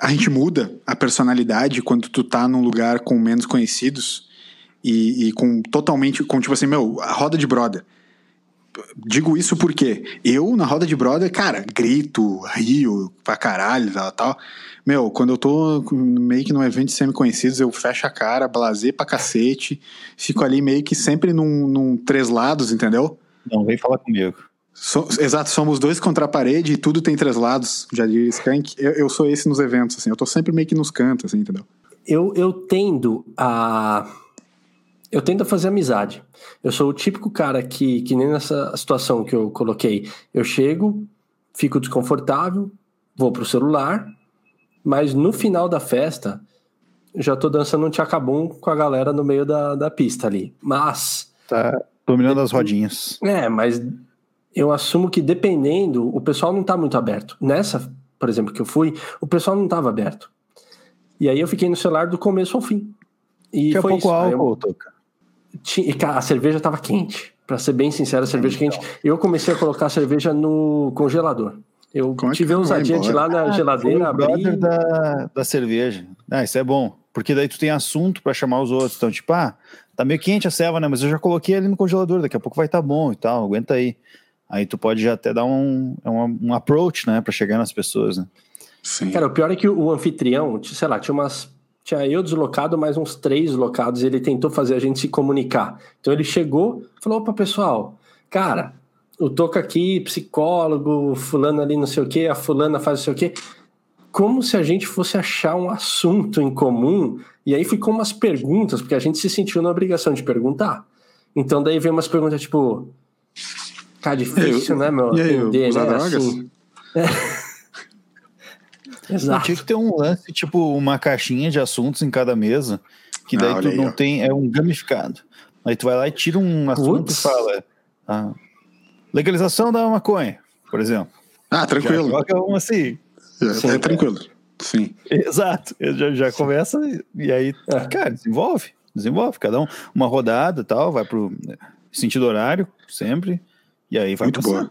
Speaker 1: a gente muda a personalidade quando tu tá num lugar com menos conhecidos e, e com totalmente. com tipo assim, meu, a roda de brother. Digo isso porque eu, na roda de brother, cara, grito, rio pra caralho tal, tal. Meu, quando eu tô meio que num evento de semi-conhecidos, eu fecho a cara, blazer pra cacete, fico ali meio que sempre num, num três lados, entendeu?
Speaker 3: Não, vem falar comigo.
Speaker 1: So- exato, somos dois contra a parede e tudo tem três lados, já diria Skank. Eu, eu sou esse nos eventos, assim, eu tô sempre meio que nos cantos, assim, entendeu?
Speaker 2: Eu, eu tendo a. Eu tendo a fazer amizade. Eu sou o típico cara que, que nem nessa situação que eu coloquei. Eu chego, fico desconfortável, vou pro celular, mas no final da festa, já tô dançando um tchacabum com a galera no meio da, da pista ali. Mas.
Speaker 3: Tá dominando as rodinhas.
Speaker 2: É, mas eu assumo que dependendo, o pessoal não tá muito aberto. Nessa, por exemplo, que eu fui, o pessoal não tava aberto. E aí eu fiquei no celular do começo ao fim. E
Speaker 3: Tinha
Speaker 2: foi
Speaker 3: pouco
Speaker 2: isso. Eu-
Speaker 3: álcool, Toca.
Speaker 2: E, cara, a cerveja tava quente. Pra ser bem sincero, a cerveja quente. Eu comecei a colocar a cerveja no congelador. Eu
Speaker 1: Como é
Speaker 2: tive
Speaker 1: vai
Speaker 2: ousadia de lá na
Speaker 3: Foi
Speaker 2: geladeira,
Speaker 3: o
Speaker 2: abrir.
Speaker 3: brother da, da cerveja. Ah, isso é bom. Porque daí tu tem assunto pra chamar os outros. Então, tipo, ah, tá meio quente a selva, né? Mas eu já coloquei ali no congelador, daqui a pouco vai estar tá bom e tal, aguenta aí. Aí tu pode já até dar um, é um, um approach, né? Pra chegar nas pessoas, né?
Speaker 1: Sim.
Speaker 2: Cara, o pior é que o anfitrião, sei lá, tinha umas. Tinha eu deslocado, mais uns três deslocados, e ele tentou fazer a gente se comunicar. Então ele chegou, falou: opa, pessoal, cara, o Toca aqui, psicólogo, fulano ali não sei o quê, a fulana faz não sei o quê. Como se a gente fosse achar um assunto em comum, e aí ficou umas perguntas, porque a gente se sentiu na obrigação de perguntar. Então daí veio umas perguntas tipo. Cara, difícil,
Speaker 1: E aí,
Speaker 2: né, meu?
Speaker 1: e aí,
Speaker 2: Atender,
Speaker 1: usar
Speaker 2: né?
Speaker 1: drogas?
Speaker 2: Assim.
Speaker 3: Não,
Speaker 2: Exato.
Speaker 3: tinha que ter um lance, tipo, uma caixinha de assuntos em cada mesa, que daí
Speaker 1: Ah,
Speaker 3: tu
Speaker 1: aí,
Speaker 3: não
Speaker 1: ó.
Speaker 3: tem, é um gamificado. Aí tu vai lá e tira um assunto
Speaker 2: Putz.
Speaker 3: e fala. ah, legalização da maconha, por exemplo.
Speaker 1: Ah,
Speaker 3: Já
Speaker 1: tranquilo.
Speaker 3: joga um assim.
Speaker 1: É,
Speaker 2: Sim,
Speaker 1: é tranquilo. Sim.
Speaker 3: Exato. Eu Já, já começa e aí,
Speaker 2: É.
Speaker 3: cara, desenvolve. Desenvolve. Cada um, uma rodada e tal, vai pro sentido horário, sempre. E aí vai
Speaker 1: Muito
Speaker 3: passando.
Speaker 1: boa.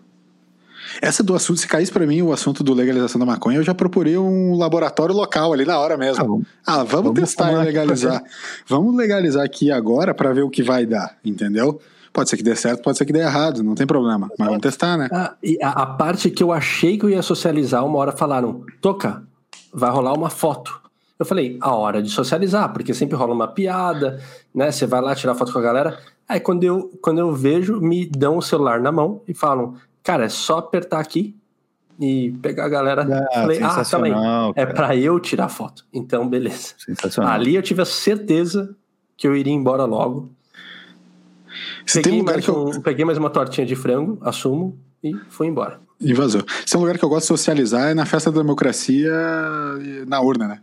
Speaker 1: Essa do assunto, se caísse pra mim o assunto do legalização da maconha, eu já procurei um laboratório local ali na hora mesmo.
Speaker 3: Ah, vamos-
Speaker 1: Ah, vamos,
Speaker 3: Vamos
Speaker 1: testar e legalizar. Vamos legalizar aqui agora pra ver o que vai dar, entendeu? Pode ser que dê certo, pode ser que dê errado, não tem problema. Mas vamos testar, né?
Speaker 2: Ah, e a, a parte que eu achei que eu ia socializar, uma hora falaram: Toca, vai rolar uma foto. Eu falei: a hora de socializar, porque sempre rola uma piada, né? Você vai lá tirar foto com a galera. Aí quando eu, quando eu vejo, me dão o celular na mão e falam: Cara, é só apertar aqui e pegar a galera.
Speaker 3: Ah,
Speaker 2: falei: Ah, aí.
Speaker 3: sensacional,
Speaker 2: É pra eu tirar foto. Então, beleza.
Speaker 3: Sensacional.
Speaker 2: Ali eu tive a certeza que eu iria embora logo.
Speaker 1: Se
Speaker 2: Peguei,
Speaker 1: tem lugar
Speaker 2: mais
Speaker 1: que eu.
Speaker 2: um- peguei mais uma tortinha de frango, assumo, e fui embora.
Speaker 1: E vazou. Se tem um lugar que eu gosto de socializar é na festa da democracia na urna, né?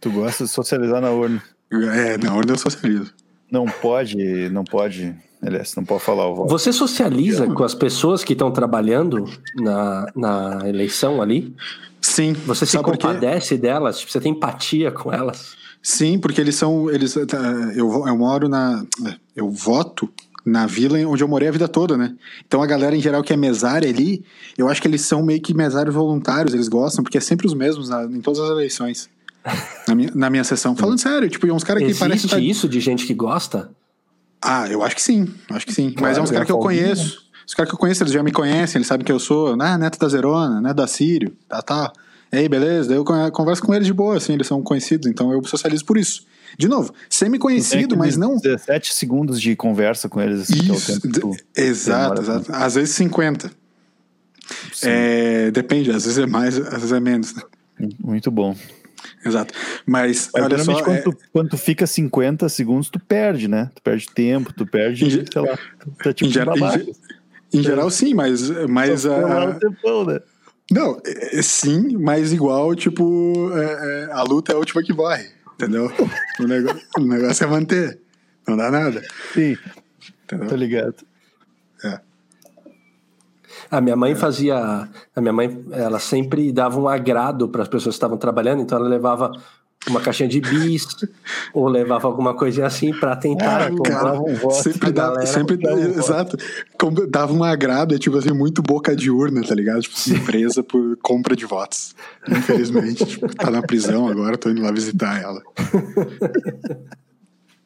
Speaker 3: Tu gosta de socializar na urna.
Speaker 1: É, na urna eu socializo.
Speaker 3: Não pode, não pode, aliás, não pode falar o voto.
Speaker 2: Você socializa com as pessoas que estão trabalhando na, na eleição ali?
Speaker 1: Sim.
Speaker 2: Você se compadece delas? Tipo, você tem empatia com elas?
Speaker 1: Sim, porque eles são. Eles, tá, eu, eu moro na. Eu voto na vila onde eu morei a vida toda, né? Então a galera em geral que é mesária ali, eu acho que eles são meio que mesários voluntários, eles gostam, porque é sempre os mesmos na, em todas as eleições. Na, minha, na minha sessão. Falando sério, tipo, é uns caras que parecem.
Speaker 2: Existe isso de gente que gosta?
Speaker 1: Ah, eu acho que sim, acho que sim. Claro, Mas é uns caras que eu conheço. Os caras que eu conheço, eles já me conhecem, eles sabem que eu sou, né, neto da Zerona, né, da Sírio, tá, tá. Ei, beleza? Daí eu converso com eles de boa, assim, eles são conhecidos, então eu socializo por isso. De novo, semi-conhecido, mas não.
Speaker 3: 17 segundos de conversa com eles. Assim,
Speaker 1: Isso, que é o tempo exato, exato. Às vezes 50. É, depende, às vezes é mais, às vezes é menos. Né?
Speaker 3: Muito bom.
Speaker 1: Exato. Mas, Mas olha só.
Speaker 3: Quando, é... tu, quando tu fica 50 segundos, tu perde, né? Tu perde tempo, tu perde, em, sei lá. Tu é tipo
Speaker 1: em, geral, em, em, geral, sim, mas. mas a,
Speaker 3: a... Tempão, né?
Speaker 1: Não, é, é, sim, mas igual, tipo, é, é, a luta é a última que morre. Entendeu? o, negócio, o negócio é manter. Não dá nada.
Speaker 3: Sim. Entendeu? Tô ligado.
Speaker 1: É.
Speaker 2: A minha mãe fazia. A minha mãe, ela sempre dava um agrado para as pessoas que estavam trabalhando, então ela levava uma caixinha de bis ou levava alguma coisinha assim para tentar
Speaker 1: ah, cara, um voto sempre dá, galera, sempre dá, um exato voto. dava um agrado é tipo assim muito boca de urna tá ligado tipo surpresa por compra de votos infelizmente tipo, tá na prisão agora tô indo lá visitar ela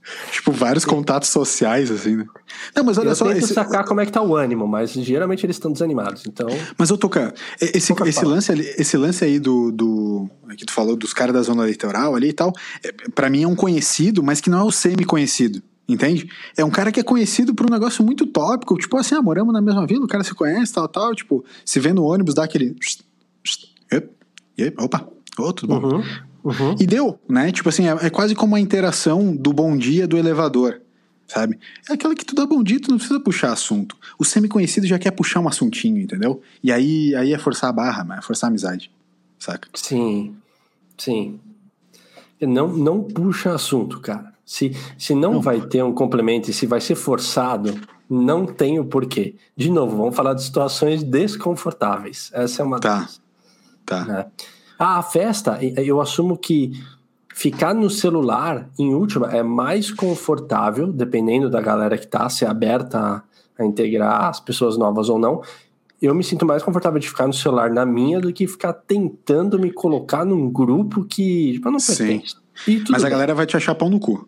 Speaker 1: Tipo, vários contatos sociais, assim, né?
Speaker 2: Não, mas olha eu só. Eu esse... sacar como é que tá o ânimo, mas geralmente eles estão desanimados, então.
Speaker 1: Mas eu tocar. Esse, esse, lance, ali, esse lance aí do, do. que tu falou dos caras da zona eleitoral ali e tal, é, para mim é um conhecido, mas que não é o semi-conhecido. Entende? É um cara que é conhecido por um negócio muito tópico, tipo assim, ah, moramos na mesma vila, o cara se conhece, tal, tal, tipo, se vê no ônibus, dá aquele. Opa, oh, tudo bom. Uhum. Uhum. E deu, né? Tipo assim, é, é, quase como a interação do bom dia do elevador, sabe? É aquela que tu dá bom dia, tu não precisa puxar assunto. O semi-conhecido já quer puxar um assuntinho, entendeu? E aí, aí é forçar a barra, é forçar a amizade, saca?
Speaker 2: Sim, sim. Não, não puxa assunto, cara. Se, se não, não vai ter um complemento e se vai ser forçado, não tem o porquê. De novo, vamos falar de situações desconfortáveis. Essa é uma
Speaker 1: tá. Tá. Né?
Speaker 2: Ah, a festa, eu assumo que ficar no celular, em última, é mais confortável, dependendo da galera que tá, se é aberta a, integrar as pessoas novas ou não. Eu me sinto mais confortável de ficar no celular na minha do que ficar tentando me colocar num grupo que tipo, não pertence.
Speaker 1: Mas a bem. galera vai te achar pão no cu.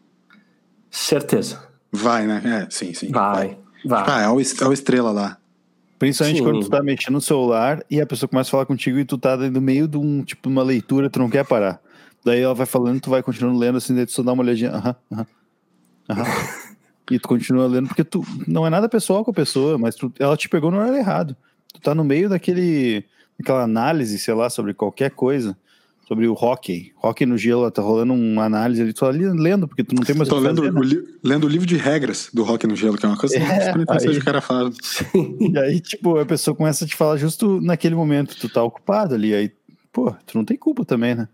Speaker 2: Certeza.
Speaker 1: Vai, né? É, sim, sim.
Speaker 2: Vai, vai.
Speaker 1: vai. Ah, é o, é o estrela lá.
Speaker 3: Principalmente Sim. quando tu tá mexendo no celular e a pessoa começa a falar contigo e tu tá no meio de um, tipo, uma leitura, tu não quer parar. Daí ela vai falando, tu vai continuando lendo assim, daí tu só dá uma olhadinha, aham, aham, aham. e tu continua lendo, porque tu não é nada pessoal com a pessoa, mas tu, ela te pegou no horário errado. Tu tá no meio daquele, daquela análise, sei lá, sobre qualquer coisa sobre o hockey. Hockey no gelo, tá rolando uma análise ali, tô ali lendo, porque tu não tem mais
Speaker 1: Tô lendo, fazer, né? li, lendo o livro de regras do hockey no gelo, que é uma coisa é, que aí, o cara fala.
Speaker 3: E aí, tipo, a pessoa começa a te falar justo naquele momento, tu tá ocupado ali, aí, pô, tu não tem culpa também, né?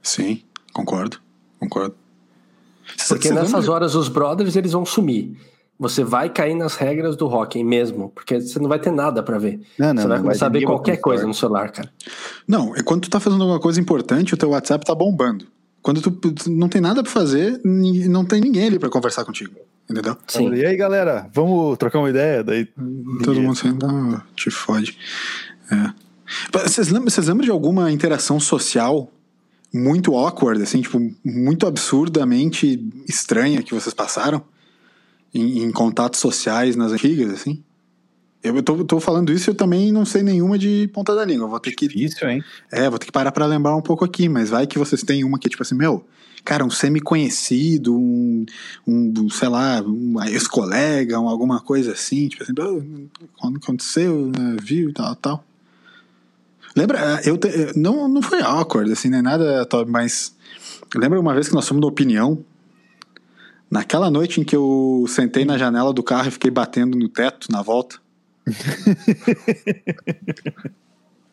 Speaker 1: Sim, concordo, concordo.
Speaker 2: Porque nessas horas os brothers, eles vão sumir você vai cair nas regras do hockey mesmo, porque você não vai ter nada para ver. Não, não, você vai não começar vai a ver qualquer coisa no celular, cara.
Speaker 1: Não, é quando tu tá fazendo alguma coisa importante, o teu WhatsApp tá bombando. Quando tu não tem nada para fazer, não tem ninguém ali para conversar contigo. Entendeu?
Speaker 3: Sim. E aí, galera, vamos trocar uma ideia? Daí
Speaker 1: todo mundo saindo, ah, te fode. É. Vocês lembram, vocês lembram de alguma interação social muito awkward, assim, tipo, muito absurdamente estranha que vocês passaram? Em, em contatos sociais nas antigas, assim? Eu tô, tô falando isso eu também não sei nenhuma de ponta da língua. Vou ter que.
Speaker 3: Difícil, hein?
Speaker 1: É, vou ter que parar pra lembrar um pouco aqui, mas vai que vocês têm uma que é tipo assim, meu, cara, um semi-conhecido, um, um, sei lá, um ex-colega, um, alguma coisa assim, tipo assim, quando aconteceu, né, viu e tal, tal. Lembra, eu te, não, não foi awkward, assim, nem nada, mas lembra uma vez que nós fomos na opinião Naquela noite em que eu sentei na janela do carro e fiquei batendo no teto na volta.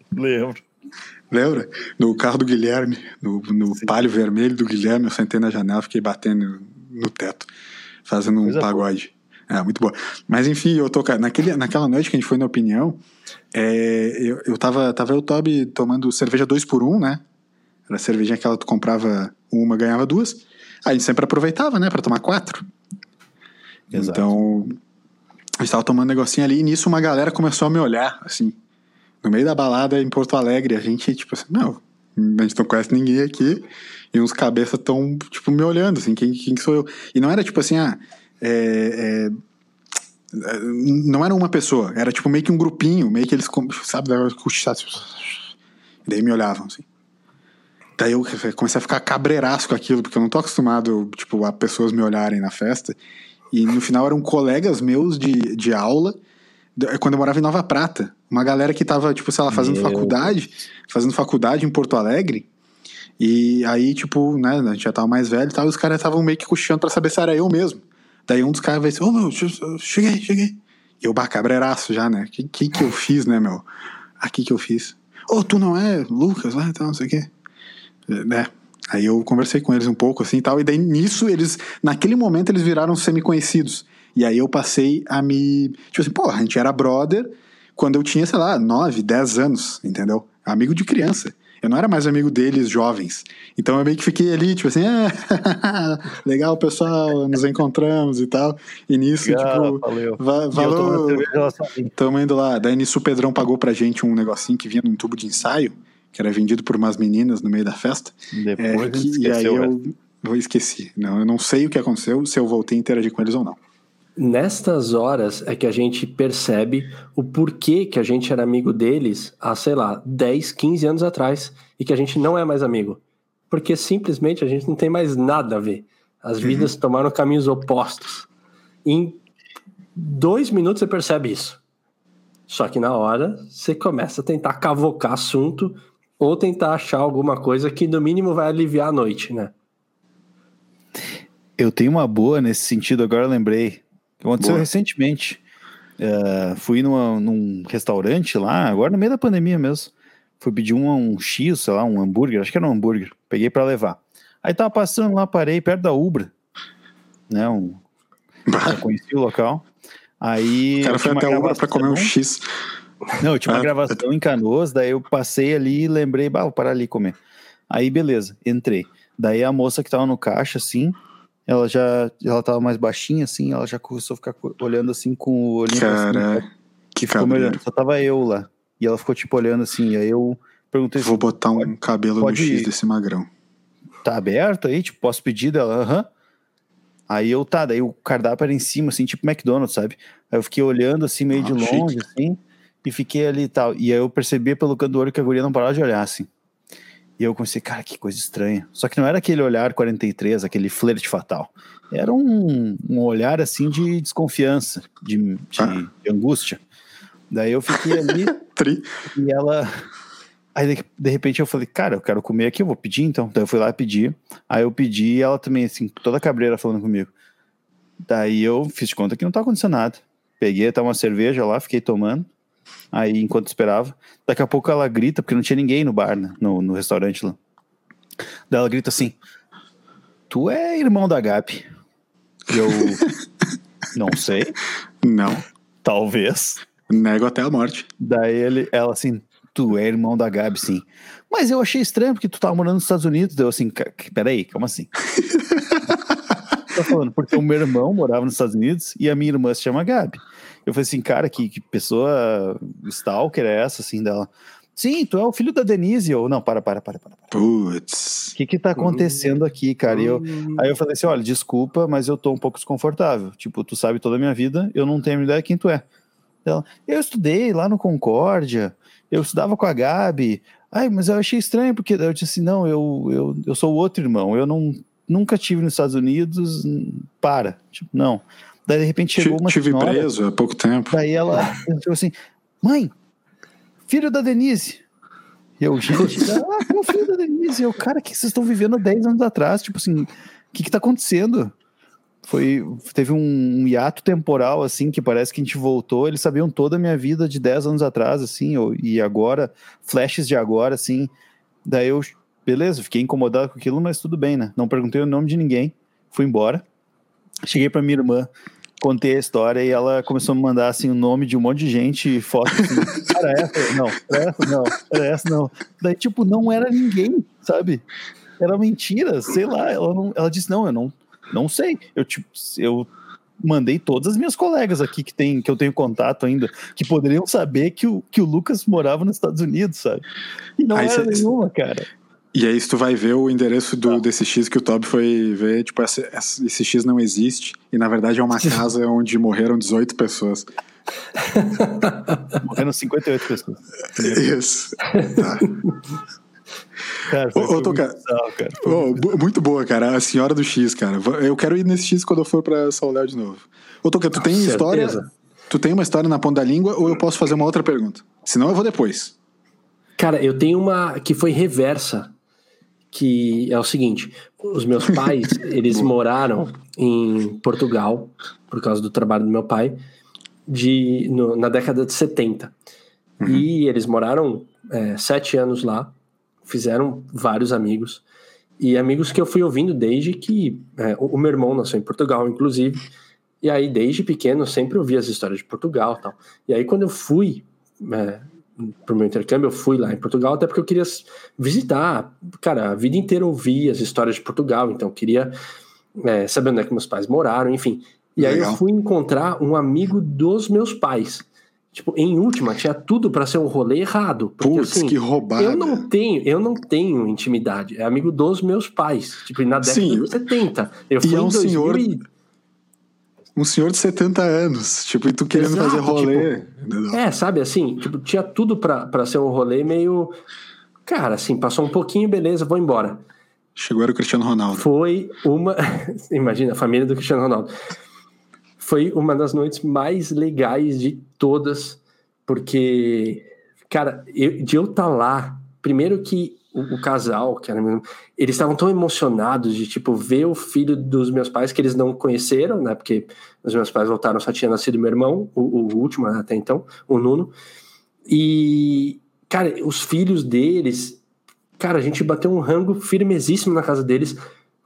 Speaker 3: Lembro.
Speaker 1: Lembra? No carro do Guilherme, no, no palio vermelho do Guilherme, eu sentei na janela e fiquei batendo no teto, fazendo um Coisa pagode. Boa. É, muito boa. Mas enfim, eu tô. Naquele, naquela noite que a gente foi na opinião, é, eu, eu tava, tava eu Toby tomando cerveja dois por um, né? Era a cervejinha que ela tu comprava uma, ganhava duas. A gente sempre aproveitava, né, para tomar quatro. Exato. Então, A gente tava tomando um negocinho ali e nisso uma galera começou a me olhar, assim. No meio da balada em Porto Alegre, a gente, tipo assim, não, a gente não conhece ninguém aqui. E uns cabeças tão, tipo, me olhando, assim, quem, quem sou eu? E não era tipo assim, ah, é, é, não era uma pessoa, era tipo meio que um grupinho, meio que eles, sabe, daí me olhavam, assim. Daí eu comecei a ficar cabreiraço com aquilo, porque eu não tô acostumado, tipo, a pessoas me olharem na festa. E no final eram colegas meus de, de aula, quando eu morava em Nova Prata. Uma galera que tava, tipo, sei lá, fazendo Meu. faculdade, fazendo faculdade em Porto Alegre. E aí, tipo, né, a gente já tava mais velho e tal, e os caras estavam meio que coxando pra saber se era eu mesmo. Daí um dos caras vai assim, ô oh, meu, cheguei, cheguei. E eu, cabreiraço já, né? Que, que que eu fiz, né, meu? Aqui que eu fiz. Ô, oh, tu não é Lucas lá e tal, não sei o quê. Né? Aí eu conversei com eles um pouco assim e tal, e daí nisso eles, naquele momento eles viraram semi-conhecidos. E aí eu passei a me. Tipo assim, pô, a gente era brother quando eu tinha, sei lá, 9, 10 anos, entendeu? Amigo de criança. Eu não era mais amigo deles jovens. Então eu meio que fiquei ali, tipo assim, é, legal pessoal, nos encontramos e tal. E nisso, legal, tipo, valeu. Va valeu. Tamo indo lá. Daí nisso o Pedrão pagou pra gente um negocinho que vinha num tubo de ensaio que era vendido por umas meninas no meio da festa.
Speaker 3: Depois é, que,
Speaker 1: e aí eu, eu esqueci. Não, eu não sei o que aconteceu, se eu voltei a interagir com eles ou não.
Speaker 2: Nestas horas é que a gente percebe o porquê que a gente era amigo deles há, sei lá, 10, 15 anos atrás e que a gente não é mais amigo. Porque simplesmente a gente não tem mais nada a ver. As uhum. vidas tomaram caminhos opostos. Em dois minutos você percebe isso. Só que na hora você começa a tentar cavocar assunto ou tentar achar alguma coisa que no mínimo vai aliviar a noite, né?
Speaker 3: Eu tenho uma boa nesse sentido, agora lembrei. Aconteceu boa. recentemente. Uh, fui numa, num restaurante lá, agora no meio da pandemia mesmo. Fui pedir um, um X, sei lá, um hambúrguer, acho que era um hambúrguer. Peguei para levar. Aí tava passando lá, parei perto da Ubra, né? Um, conheci o local. Aí.
Speaker 1: O cara foi até a Ubra pra comer um X.
Speaker 3: Não, eu tinha uma ah. gravação em Canoas, daí eu passei ali e lembrei, bah, vou parar ali comer. Aí, beleza, entrei. Daí a moça que tava no caixa, assim, ela já ela tava mais baixinha, assim, ela já começou a ficar olhando assim com o olhinho.
Speaker 1: Cara, assim, que
Speaker 3: olhando. Só tava eu lá. E ela ficou tipo olhando assim, aí eu perguntei
Speaker 1: Vou assim, botar um cabelo no X desse magrão.
Speaker 3: Tá aberto aí? Tipo, posso pedir dela? Aham. Aí eu, tá, daí o cardápio era em cima, assim, tipo McDonald's, sabe? Aí eu fiquei olhando assim, meio ah, de longe, chique. assim e fiquei ali e tal. E aí eu percebi pelo canto do olho que a guria não parava de olhar, assim. E eu comecei, cara, que coisa estranha. Só que não era aquele olhar 43, aquele flerte fatal. Era um, um olhar, assim, de desconfiança, de, de, ah. de angústia. Daí eu fiquei ali e ela... Aí de, de, repente eu falei, cara, eu quero comer aqui, eu vou pedir então. Daí eu fui lá pedir. Aí eu pedi e ela também, assim, toda cabreira falando comigo. Daí eu fiz de conta que não tá acontecendo nada. Peguei até uma cerveja lá, fiquei tomando. Aí, enquanto esperava, daqui a pouco ela grita, porque não tinha ninguém no bar, né? No, no restaurante lá. Daí ela grita assim: Tu é irmão da Gabi? Eu. não sei.
Speaker 1: Não.
Speaker 3: Talvez.
Speaker 1: Nego até a morte.
Speaker 3: Daí ele, ela assim: Tu é irmão da Gabi, sim. Mas eu achei estranho porque tu tava morando nos Estados Unidos. Deu assim: Peraí, como assim? tá falando, porque o meu irmão morava nos Estados Unidos e a minha irmã se chama Gabi. Eu falei assim, cara, que, que pessoa stalker é essa, assim, dela? Sim, tu é o filho da Denise. ou não, para, para, para, para.
Speaker 1: Putz.
Speaker 3: O que que tá acontecendo aqui, cara? E eu, aí eu falei assim, olha, desculpa, mas eu tô um pouco desconfortável. Tipo, tu sabe toda a minha vida, eu não tenho ideia quem tu é. Ela, eu estudei lá no Concórdia, eu estudava com a Gabi. Ai, mas eu achei estranho, porque eu disse assim, não, eu, eu, eu sou o outro irmão, eu não, nunca tive nos Estados Unidos, para. Tipo, não. Daí, de repente, chegou uma
Speaker 1: Tive senhora, preso há pouco tempo.
Speaker 3: Daí ela falou assim, mãe, filho da Denise. E eu, gente, ah, é o filho da Denise. E eu, cara, o que vocês estão vivendo 10 anos atrás? Tipo assim, o que que tá acontecendo? Foi, teve um, um hiato temporal, assim, que parece que a gente voltou. Eles sabiam toda a minha vida de 10 anos atrás, assim, e agora, flashes de agora, assim. Daí eu, beleza, fiquei incomodado com aquilo, mas tudo bem, né? Não perguntei o nome de ninguém, fui embora. Cheguei pra minha irmã, contei a história e ela começou a me mandar assim o nome de um monte de gente, foto assim, era essa, não, era essa não, era essa não. Daí, tipo, não era ninguém, sabe? Era mentira, sei lá. Ela, não, ela disse, não, eu não, não sei. Eu, tipo, eu mandei todas as minhas colegas aqui que, tem, que eu tenho contato ainda, que poderiam saber que o, que o Lucas morava nos Estados Unidos, sabe? E não aí era cê, nenhuma, cara.
Speaker 1: E aí, se tu vai ver o endereço do, ah. desse X que o Toby foi ver, tipo, esse, esse X não existe, e na verdade é uma casa onde morreram 18 pessoas.
Speaker 3: Morreram 58 pessoas.
Speaker 1: Isso. Tá. Cara, ô, ô, cara, cara. Oh, muito boa, cara. A Senhora do X, cara. Eu quero ir nesse X quando eu for pra São Léo de novo. Ô, Toca, tu tem certeza. história? Tu tem uma história na ponta da língua ou eu posso fazer uma outra pergunta? Senão eu vou depois.
Speaker 2: Cara, eu tenho uma que foi reversa, que é o seguinte: os meus pais, eles moraram em Portugal por causa do trabalho do meu pai de no, na década de 70. Uhum. E eles moraram é, sete anos lá fizeram vários amigos. E amigos que eu fui ouvindo desde que. É, o, meu irmão nasceu em Portugal, inclusive. E aí, desde pequeno, eu sempre ouvi as histórias de Portugal tal. E aí, quando eu fui é, pro meu intercâmbio, eu fui lá em Portugal, até porque eu queria visitar. Cara, a vida inteira eu ouvi as histórias de Portugal, então eu queria é, saber onde é que meus pais moraram, enfim. E Legal. aí eu fui encontrar um amigo dos meus pais. Tipo, em última, tinha tudo para ser um rolê errado.
Speaker 1: Porque, Puts, assim, que roubada.
Speaker 2: Eu não tenho, eu não tenho intimidade. É amigo dos meus pais. Tipo, na década Sim, de 70. Eu fui
Speaker 1: e é um senhor. E... Um senhor de 70 anos, tipo, e tu querendo Exato, fazer rolê.
Speaker 2: Tipo, é, sabe assim, tipo, tinha tudo para ser um rolê meio. Cara, assim, passou um pouquinho, beleza, vou embora.
Speaker 1: Chegou era o Cristiano Ronaldo.
Speaker 2: Foi uma. Imagina, a família do Cristiano Ronaldo foi uma das noites mais legais de todas, porque, cara, eu, de eu estar tá lá, primeiro que o, casal, que era, eles estavam tão emocionados de, tipo, ver o filho dos meus pais que eles não conheceram, né, porque os meus pais voltaram, só tinha nascido meu irmão, o, o último até então, o Nuno, e, cara, os filhos deles, cara, a gente bateu um rango firmezíssimo na casa deles,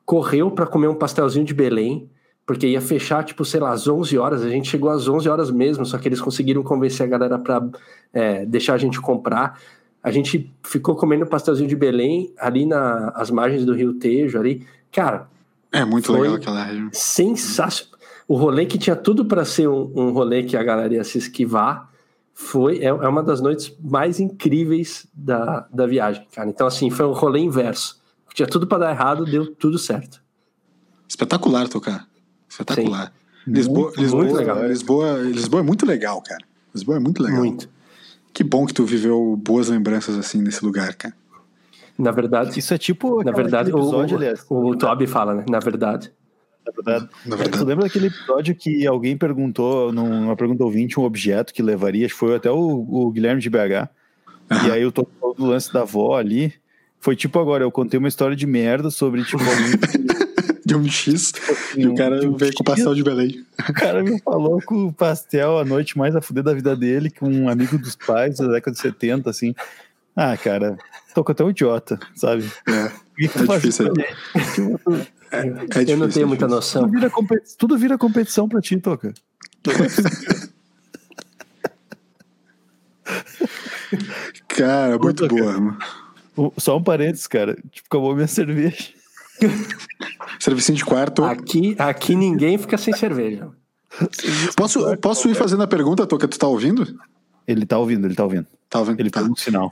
Speaker 2: correu para comer um pastelzinho de Belém, porque ia fechar, tipo, sei lá, às 11 horas. A gente chegou às 11 horas mesmo, só que eles conseguiram convencer a galera para é, deixar a gente comprar. A gente ficou comendo pastelzinho de Belém ali nas margens do Rio Tejo, ali. Cara.
Speaker 1: É muito legal aquela região.
Speaker 2: Sensacional. O rolê que tinha tudo para ser um, um, rolê que a galera ia se esquivar foi é, é uma das noites mais incríveis da, da viagem, cara. Então, assim, foi um rolê inverso. Tinha tudo para dar errado, deu tudo certo.
Speaker 1: Espetacular tocar. Espetacular. Sim. Lisboa, muito, Lisboa, muito legal. Lisboa, Lisboa é muito legal, cara. Lisboa é muito legal. Muito. Que bom que tu viveu boas lembranças assim nesse lugar, cara.
Speaker 2: Na verdade,
Speaker 3: isso é tipo.
Speaker 2: Na verdade, episódio, o, aliás, o, o Toby fala, né? Na verdade.
Speaker 3: Na verdade. Na verdade. Tu lembra daquele episódio que alguém perguntou, numa pergunta ouvinte, um objeto que levaria, acho que foi até o, o Guilherme de BH. Uhum. E aí eu tô falando do lance da avó ali. Foi tipo agora, eu contei uma história de merda sobre, tipo, alguém
Speaker 1: de um X tipo, e o cara um veio X, com pastel de Belém.
Speaker 3: O cara me falou com o pastel a noite mais a fuder da vida dele, com um amigo dos pais da década de 70, assim. Ah, cara, tô tão idiota, sabe?
Speaker 1: É, que que é difícil.
Speaker 2: É, é difícil, eu não tenho é muita noção.
Speaker 3: Tudo vira, tudo vira competição pra ti, Toca.
Speaker 1: cara, muito boa, mano.
Speaker 3: Só um parênteses, cara. Tipo, acabou minha cerveja.
Speaker 1: Serviço de quarto.
Speaker 2: Aqui, aqui ninguém fica sem cerveja.
Speaker 1: Posso, posso ir fazendo a pergunta, Toca? Tu tá ouvindo?
Speaker 3: Ele tá ouvindo, ele tá ouvindo.
Speaker 1: Tá ouvindo?
Speaker 3: Ele tá. um sinal.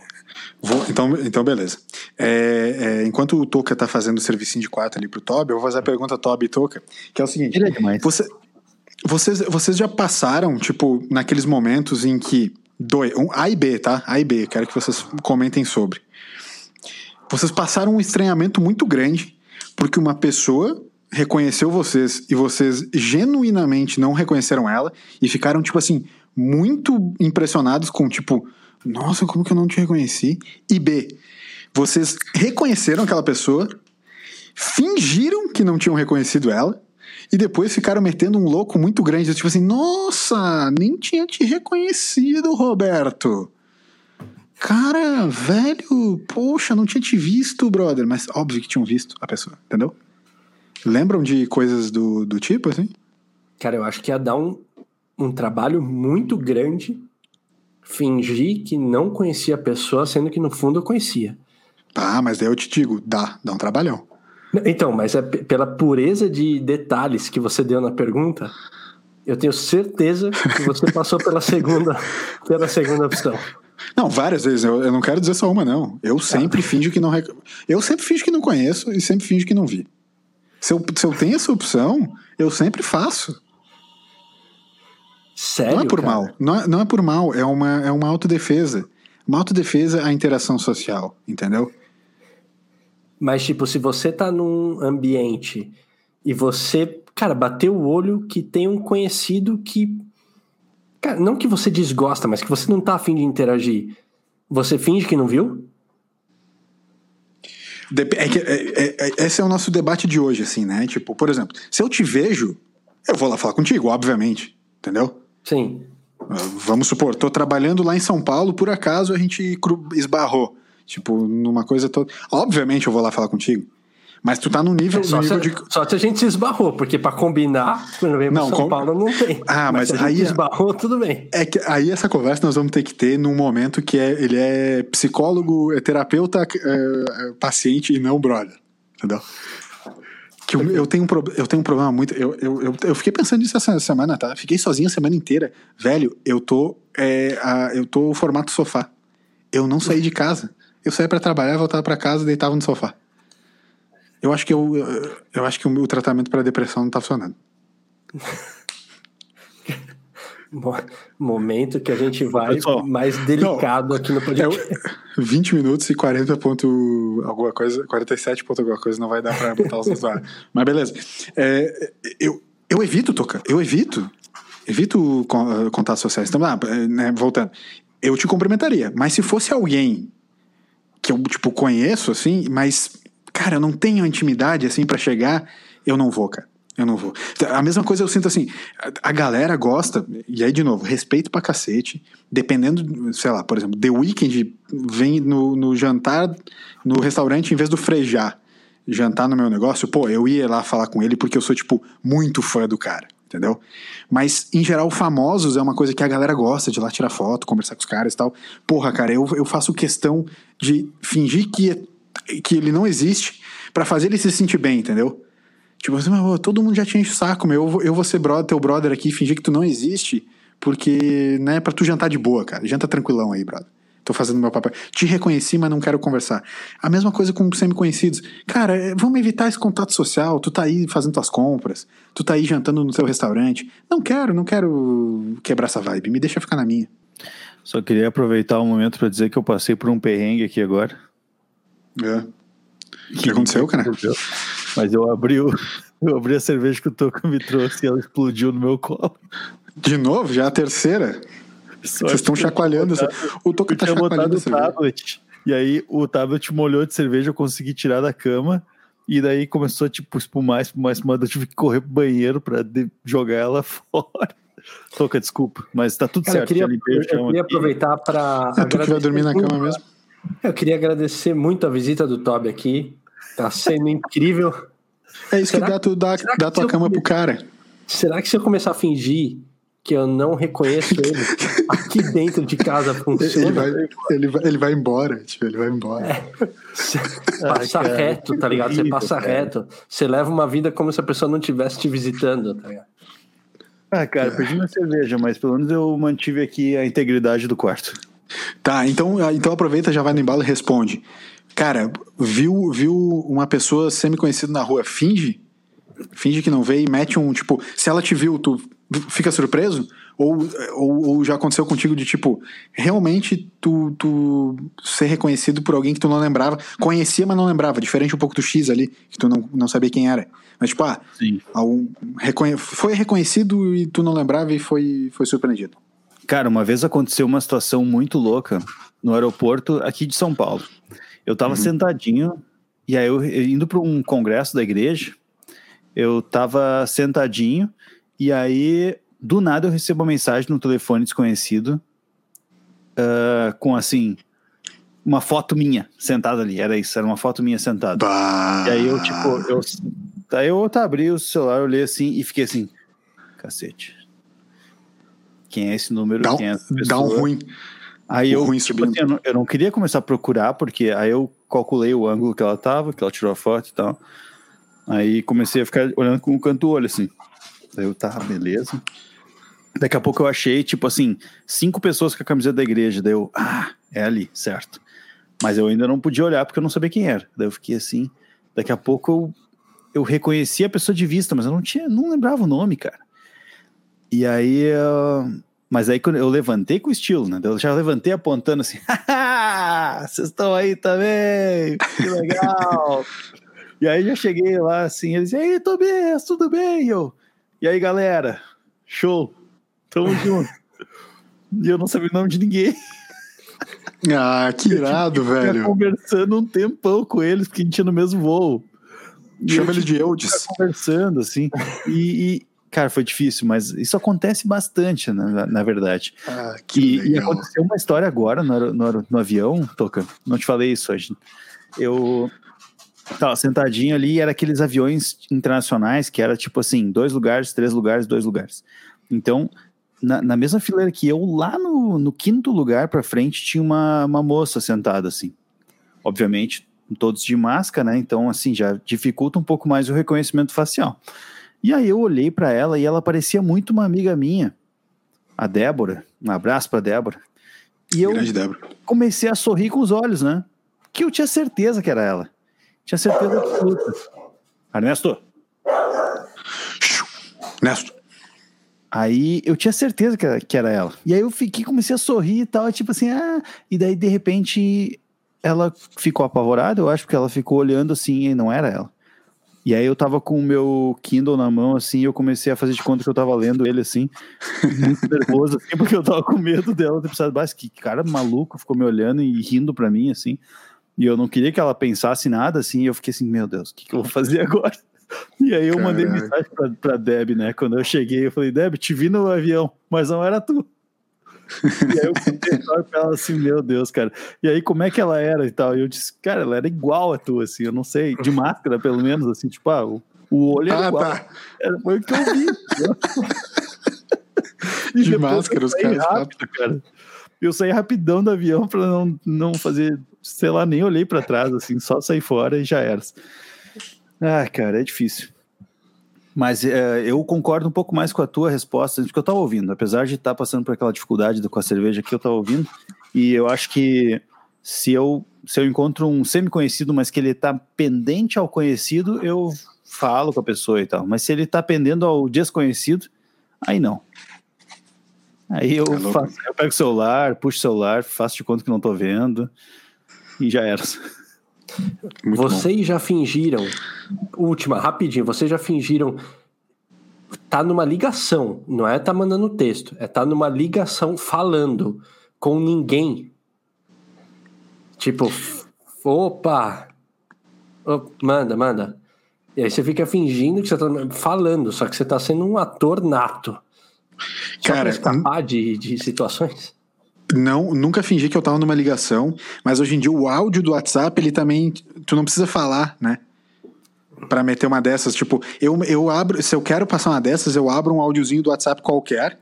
Speaker 1: Vou, então, então, beleza. É, é, enquanto o Toca tá fazendo o serviço de quarto ali pro Toby, eu vou fazer a pergunta Toby e Toca, que é o seguinte.
Speaker 3: Ele é demais.
Speaker 1: Você, vocês, vocês já passaram, tipo, naqueles momentos em que. Dois, um, A e B, tá? A e B, quero que vocês comentem sobre. Vocês passaram um estranhamento muito grande porque uma pessoa reconheceu vocês e vocês genuinamente não reconheceram ela e ficaram, tipo assim, muito impressionados com, tipo, nossa, como que eu não te reconheci? E B, vocês reconheceram aquela pessoa, fingiram que não tinham reconhecido ela e depois ficaram metendo um louco muito grande, tipo assim, nossa, nem tinha te reconhecido, Roberto. Cara, velho, poxa, não tinha te visto, brother. Mas óbvio que tinham visto a pessoa, entendeu? Lembram de coisas do, do tipo, assim?
Speaker 2: Cara, eu acho que ia dar um, um trabalho muito grande fingir que não conhecia a pessoa, sendo que no fundo eu conhecia.
Speaker 1: Ah, mas daí eu te digo, dá, dá um trabalhão.
Speaker 2: Então, mas é pela pureza de detalhes que você deu na pergunta, Eu tenho certeza que você passou pela segunda, pela segunda opção.
Speaker 1: Não, várias vezes. Eu, eu não quero dizer só uma, não. Eu sempre finjo que não. Rec... Eu sempre finjo que não conheço e sempre finjo que não vi. Se eu, se eu tenho essa opção, eu sempre faço.
Speaker 2: Sério?
Speaker 1: Não é por
Speaker 2: cara?
Speaker 1: mal. Não é, não é por mal. É uma, é uma autodefesa. Uma autodefesa a interação social, entendeu?
Speaker 2: Mas, tipo, se você tá num ambiente e você, cara, bateu o olho que tem um conhecido que. Cara, não que você desgosta, mas que você não tá afim de interagir. Você finge que não viu?
Speaker 1: Dep- É que, é- é- é- esse é o nosso debate de hoje, assim, né? Tipo, por exemplo, se eu te vejo, eu vou lá falar contigo, obviamente, entendeu?
Speaker 2: Sim.
Speaker 1: Uh, Vamos supor, tô trabalhando lá em São Paulo, por acaso a gente esbarrou. Tipo, numa coisa toda. Obviamente eu vou lá falar contigo. Mas tu tá num nível,
Speaker 2: É, Só,
Speaker 1: no
Speaker 2: se,
Speaker 1: nível de.
Speaker 2: só se a gente se esbarrou, porque pra combinar, quando vem
Speaker 1: Não,
Speaker 2: São
Speaker 1: com-
Speaker 2: Paulo não tem.
Speaker 1: Ah, mas
Speaker 2: se a gente
Speaker 1: aí-
Speaker 2: esbarrou, tudo bem.
Speaker 1: É que aí essa conversa nós vamos ter que ter num momento que é, ele é psicólogo, é terapeuta, é, é paciente e não brother. Entendeu? Que eu, eu tenho um, pro- eu tenho um problema muito. Eu, eu, eu, eu fiquei pensando nisso essa semana, tá? Fiquei sozinho a semana inteira. Velho, eu tô. É, a, eu tô formato sofá. Eu não saí de casa. Eu saía pra trabalhar, voltava pra casa deitava no sofá. Eu acho que eu, eu, acho que o meu tratamento pra depressão não tá funcionando.
Speaker 2: Mo- Momento que a gente vai
Speaker 3: Pessoal,
Speaker 2: mais delicado aqui no
Speaker 1: É,
Speaker 2: podcast.
Speaker 1: o- 20 minutos e 40 ponto alguma coisa, 47 ponto alguma coisa, não vai dar pra botar os dois lá. Mas beleza. É, eu, eu evito tocar, eu evito. Evito con- contatos sociais. Então, ah, né, voltando. Eu te cumprimentaria, mas se fosse alguém que eu, tipo, conheço, assim, mas, cara, eu não tenho intimidade, assim, pra chegar, eu não vou, cara. Eu não vou. A mesma coisa eu sinto assim, a- galera gosta, e aí de novo, respeito pra cacete, dependendo, sei lá, por exemplo, The Weeknd vem no, no jantar no restaurante em vez do frejar, jantar no meu negócio, pô, eu ia lá falar com ele porque eu sou, tipo, muito fã do cara, entendeu? Mas, em geral, famosos é uma coisa que a galera gosta de ir lá tirar foto, conversar com os caras e tal. Porra, cara, eu, eu faço questão de fingir que, que ele não existe pra fazer ele se sentir bem, entendeu? Tipo assim, todo mundo já te enche o saco, meu. Eu, vou- eu vou ser brother, teu brother aqui, fingir que tu não existe, porque, né, pra tu jantar de boa, cara. Janta tranquilão aí, brother. Tô fazendo meu papel. Te reconheci, mas não quero conversar. A mesma coisa com semi-conhecidos. Cara, é, vamos evitar esse contato social. Tu tá aí fazendo tuas compras. Tu tá aí jantando no teu restaurante. Não quero, não quero quebrar essa vibe. Me deixa ficar na minha.
Speaker 3: Só queria aproveitar o momento para dizer que eu passei por um perrengue aqui agora.
Speaker 1: É. O que aconteceu, cara?
Speaker 3: Mas eu abri, o, eu abri a cerveja que o Toco me trouxe e ela explodiu no meu colo.
Speaker 1: De novo? Já a terceira? Vocês estão chacoalhando. essa- O Toca
Speaker 3: Eu
Speaker 1: tá
Speaker 3: tinha botado
Speaker 1: chacoalhando
Speaker 3: o tablet. E aí o tablet molhou de cerveja, eu consegui tirar da cama. E daí começou a tipo, espumar, espumar, espumar. Eu tive que correr pro banheiro pra de- jogar ela fora. Toca, desculpa. Mas tá tudo
Speaker 2: Cara, eu
Speaker 3: certo.
Speaker 2: queria,
Speaker 3: limpei o
Speaker 2: eu
Speaker 3: chão
Speaker 2: queria aproveitar para.
Speaker 1: É, tu que vai dormir na cama mesmo?
Speaker 2: Eu queria agradecer muito a visita do Toby aqui. Tá sendo incrível.
Speaker 1: É isso
Speaker 2: Será-
Speaker 1: que dá, tu dá, tua cama
Speaker 2: comer-
Speaker 1: pro cara.
Speaker 2: Será que se eu começar a fingir que eu não reconheço ele, aqui dentro de casa
Speaker 1: Ele
Speaker 2: funciona?
Speaker 1: vai, ele, vai, ele vai embora, tipo, ele vai embora.
Speaker 2: Você
Speaker 3: Ai,
Speaker 2: passa
Speaker 3: cara,
Speaker 2: reto, tá ligado? Você passa
Speaker 3: cara.
Speaker 2: reto. Você leva uma vida como se a pessoa não estivesse te visitando, tá ligado?
Speaker 3: Ah, cara, perdi minha cerveja, mas pelo menos eu mantive aqui a integridade do quarto.
Speaker 1: Tá, então, então aproveita, já vai no embalo e responde. Cara, viu, viu uma pessoa semi-conhecida na rua, finge? Finge que não vê e mete um, tipo, se ela te viu, tu fica surpreso? Ou, ou, ou já aconteceu contigo de, tipo, realmente tu, tu ser reconhecido por alguém que tu não lembrava, conhecia, mas não lembrava, diferente um pouco do X ali, que tu não, não sabia quem era. Mas, tipo, ah,
Speaker 3: Sim.
Speaker 1: algum, reconhe- foi reconhecido e tu não lembrava e foi, foi surpreendido.
Speaker 3: Cara, uma vez aconteceu uma situação muito louca no aeroporto aqui de São Paulo. Eu tava sentadinho, e aí eu indo para um congresso da igreja, eu tava sentadinho, e aí do nada eu recebo uma mensagem no telefone desconhecido, ah, com assim, uma foto minha sentada ali, era isso, era uma foto minha sentada.
Speaker 1: Bah.
Speaker 3: E aí eu, tipo, eu, daí eu tá, abri o celular, olhei assim e fiquei assim, cacete. Quem é esse número?
Speaker 1: Dá um,
Speaker 3: Quem é essa
Speaker 1: dá um
Speaker 3: pessoa?
Speaker 1: ruim.
Speaker 3: Aí
Speaker 1: o
Speaker 3: eu,
Speaker 1: ruim
Speaker 3: tipo assim, eu, não, eu não queria começar a procurar, porque aí eu calculei o ângulo que ela tava, que ela tirou a foto e tal. Aí comecei a ficar olhando com o canto do olho, assim. Daí eu, tá, beleza. Daqui a pouco eu achei, tipo assim, cinco pessoas com a camiseta da igreja. Daí eu, ah, é ali, certo. Mas eu ainda não podia olhar porque eu não sabia quem era. Daí eu fiquei assim. Daqui a pouco eu, eu reconheci a pessoa de vista, mas eu não tinha, não lembrava o nome, cara. E aí, uh, mas aí quando eu levantei com estilo, né? Eu já levantei apontando assim, vocês estão aí também, que legal. e aí já cheguei lá assim, eles, e aí, Tobias, tudo bem? E eu, e aí, galera, show, tamo junto. e eu não sabia o nome de ninguém.
Speaker 1: Ah, que irado, velho.
Speaker 3: conversando um tempão com eles, porque a gente tinha no mesmo voo.
Speaker 1: Chama ele de Eudes.
Speaker 3: Conversando, assim. E, e, cara, foi difícil, mas isso acontece bastante, na, na verdade.
Speaker 1: Ah, que e,
Speaker 3: e aconteceu uma história agora no, no, no avião, Toca. Não te falei isso hoje. Eu tava sentadinho ali, era aqueles aviões internacionais que era tipo assim, dois lugares, três lugares, dois lugares. Então, na, na mesma fileira que eu, lá no, no quinto lugar para frente, tinha uma, uma moça sentada assim. Obviamente, todos de máscara, né? Então, assim, já dificulta um pouco mais o reconhecimento facial. E aí eu olhei para ela e ela parecia muito uma amiga minha, a Débora. Um abraço para Débora. E eu comecei a sorrir com os olhos, né? Que eu tinha certeza que era ela. Tinha certeza absoluta. Ernesto.
Speaker 1: Ernesto.
Speaker 3: Aí eu tinha certeza que era, que era ela. E aí eu fiquei, comecei a sorrir e tal, tipo assim, ah. E daí de repente ela ficou apavorada, eu acho, porque ela ficou olhando assim e não era ela. E aí eu tava com o meu Kindle na mão, assim, e eu comecei a fazer de conta que eu tava lendo ele, assim, muito nervoso, assim, porque eu tava com medo dela ter precisado, mas que cara maluco, ficou me olhando e rindo pra mim, assim, e eu não queria que ela pensasse nada, assim, e eu fiquei assim, meu Deus, o que, que eu vou fazer agora? E aí eu Caralho. mandei mensagem pra, pra Deb, né? Quando eu cheguei, eu falei, Deb, te vi no avião, mas não era tu. E aí eu contei pra ela assim, meu Deus, cara. E aí, como é que ela era e tal? E eu disse, cara, ela era igual a tu, assim, eu não sei, de máscara, pelo menos, assim, tipo, ah, o, o olho era ah, igual. Tá. Era, foi o que eu vi.
Speaker 1: de máscara, os caras.
Speaker 3: Rápido, cara. Eu saí rapidão do avião pra não, não fazer, sei lá, nem olhei para trás, assim, só sair fora e já era. Ah, cara, é difícil. Mas é, eu concordo um pouco mais com a tua resposta, porque eu estava ouvindo, apesar de estar tá passando por aquela dificuldade com a cerveja que eu estava ouvindo, e eu acho que se eu, se eu encontro um semi-conhecido, mas que ele está pendente ao conhecido, eu falo com a pessoa e tal. Mas se ele está pendendo ao desconhecido, aí não. Aí eu, é faço, eu pego o celular, puxo o celular, faço de conta que não estou vendo, e já era.
Speaker 2: Muito vocês bom. já fingiram, última, rapidinho, vocês já fingiram tá numa ligação, não é tá mandando texto, é tá numa ligação falando com ninguém. Tipo, opa, manda, manda. E aí você fica fingindo que você tá falando, só que você tá sendo um ator nato. Só Cara, pra escapar de, de situações.
Speaker 1: Não, nunca fingi que eu tava numa ligação, mas hoje em dia o áudio do WhatsApp, ele também. Tu não precisa falar, né? Pra meter uma dessas. Tipo, eu, eu abro. Se eu quero passar uma dessas, eu abro um áudiozinho do WhatsApp qualquer.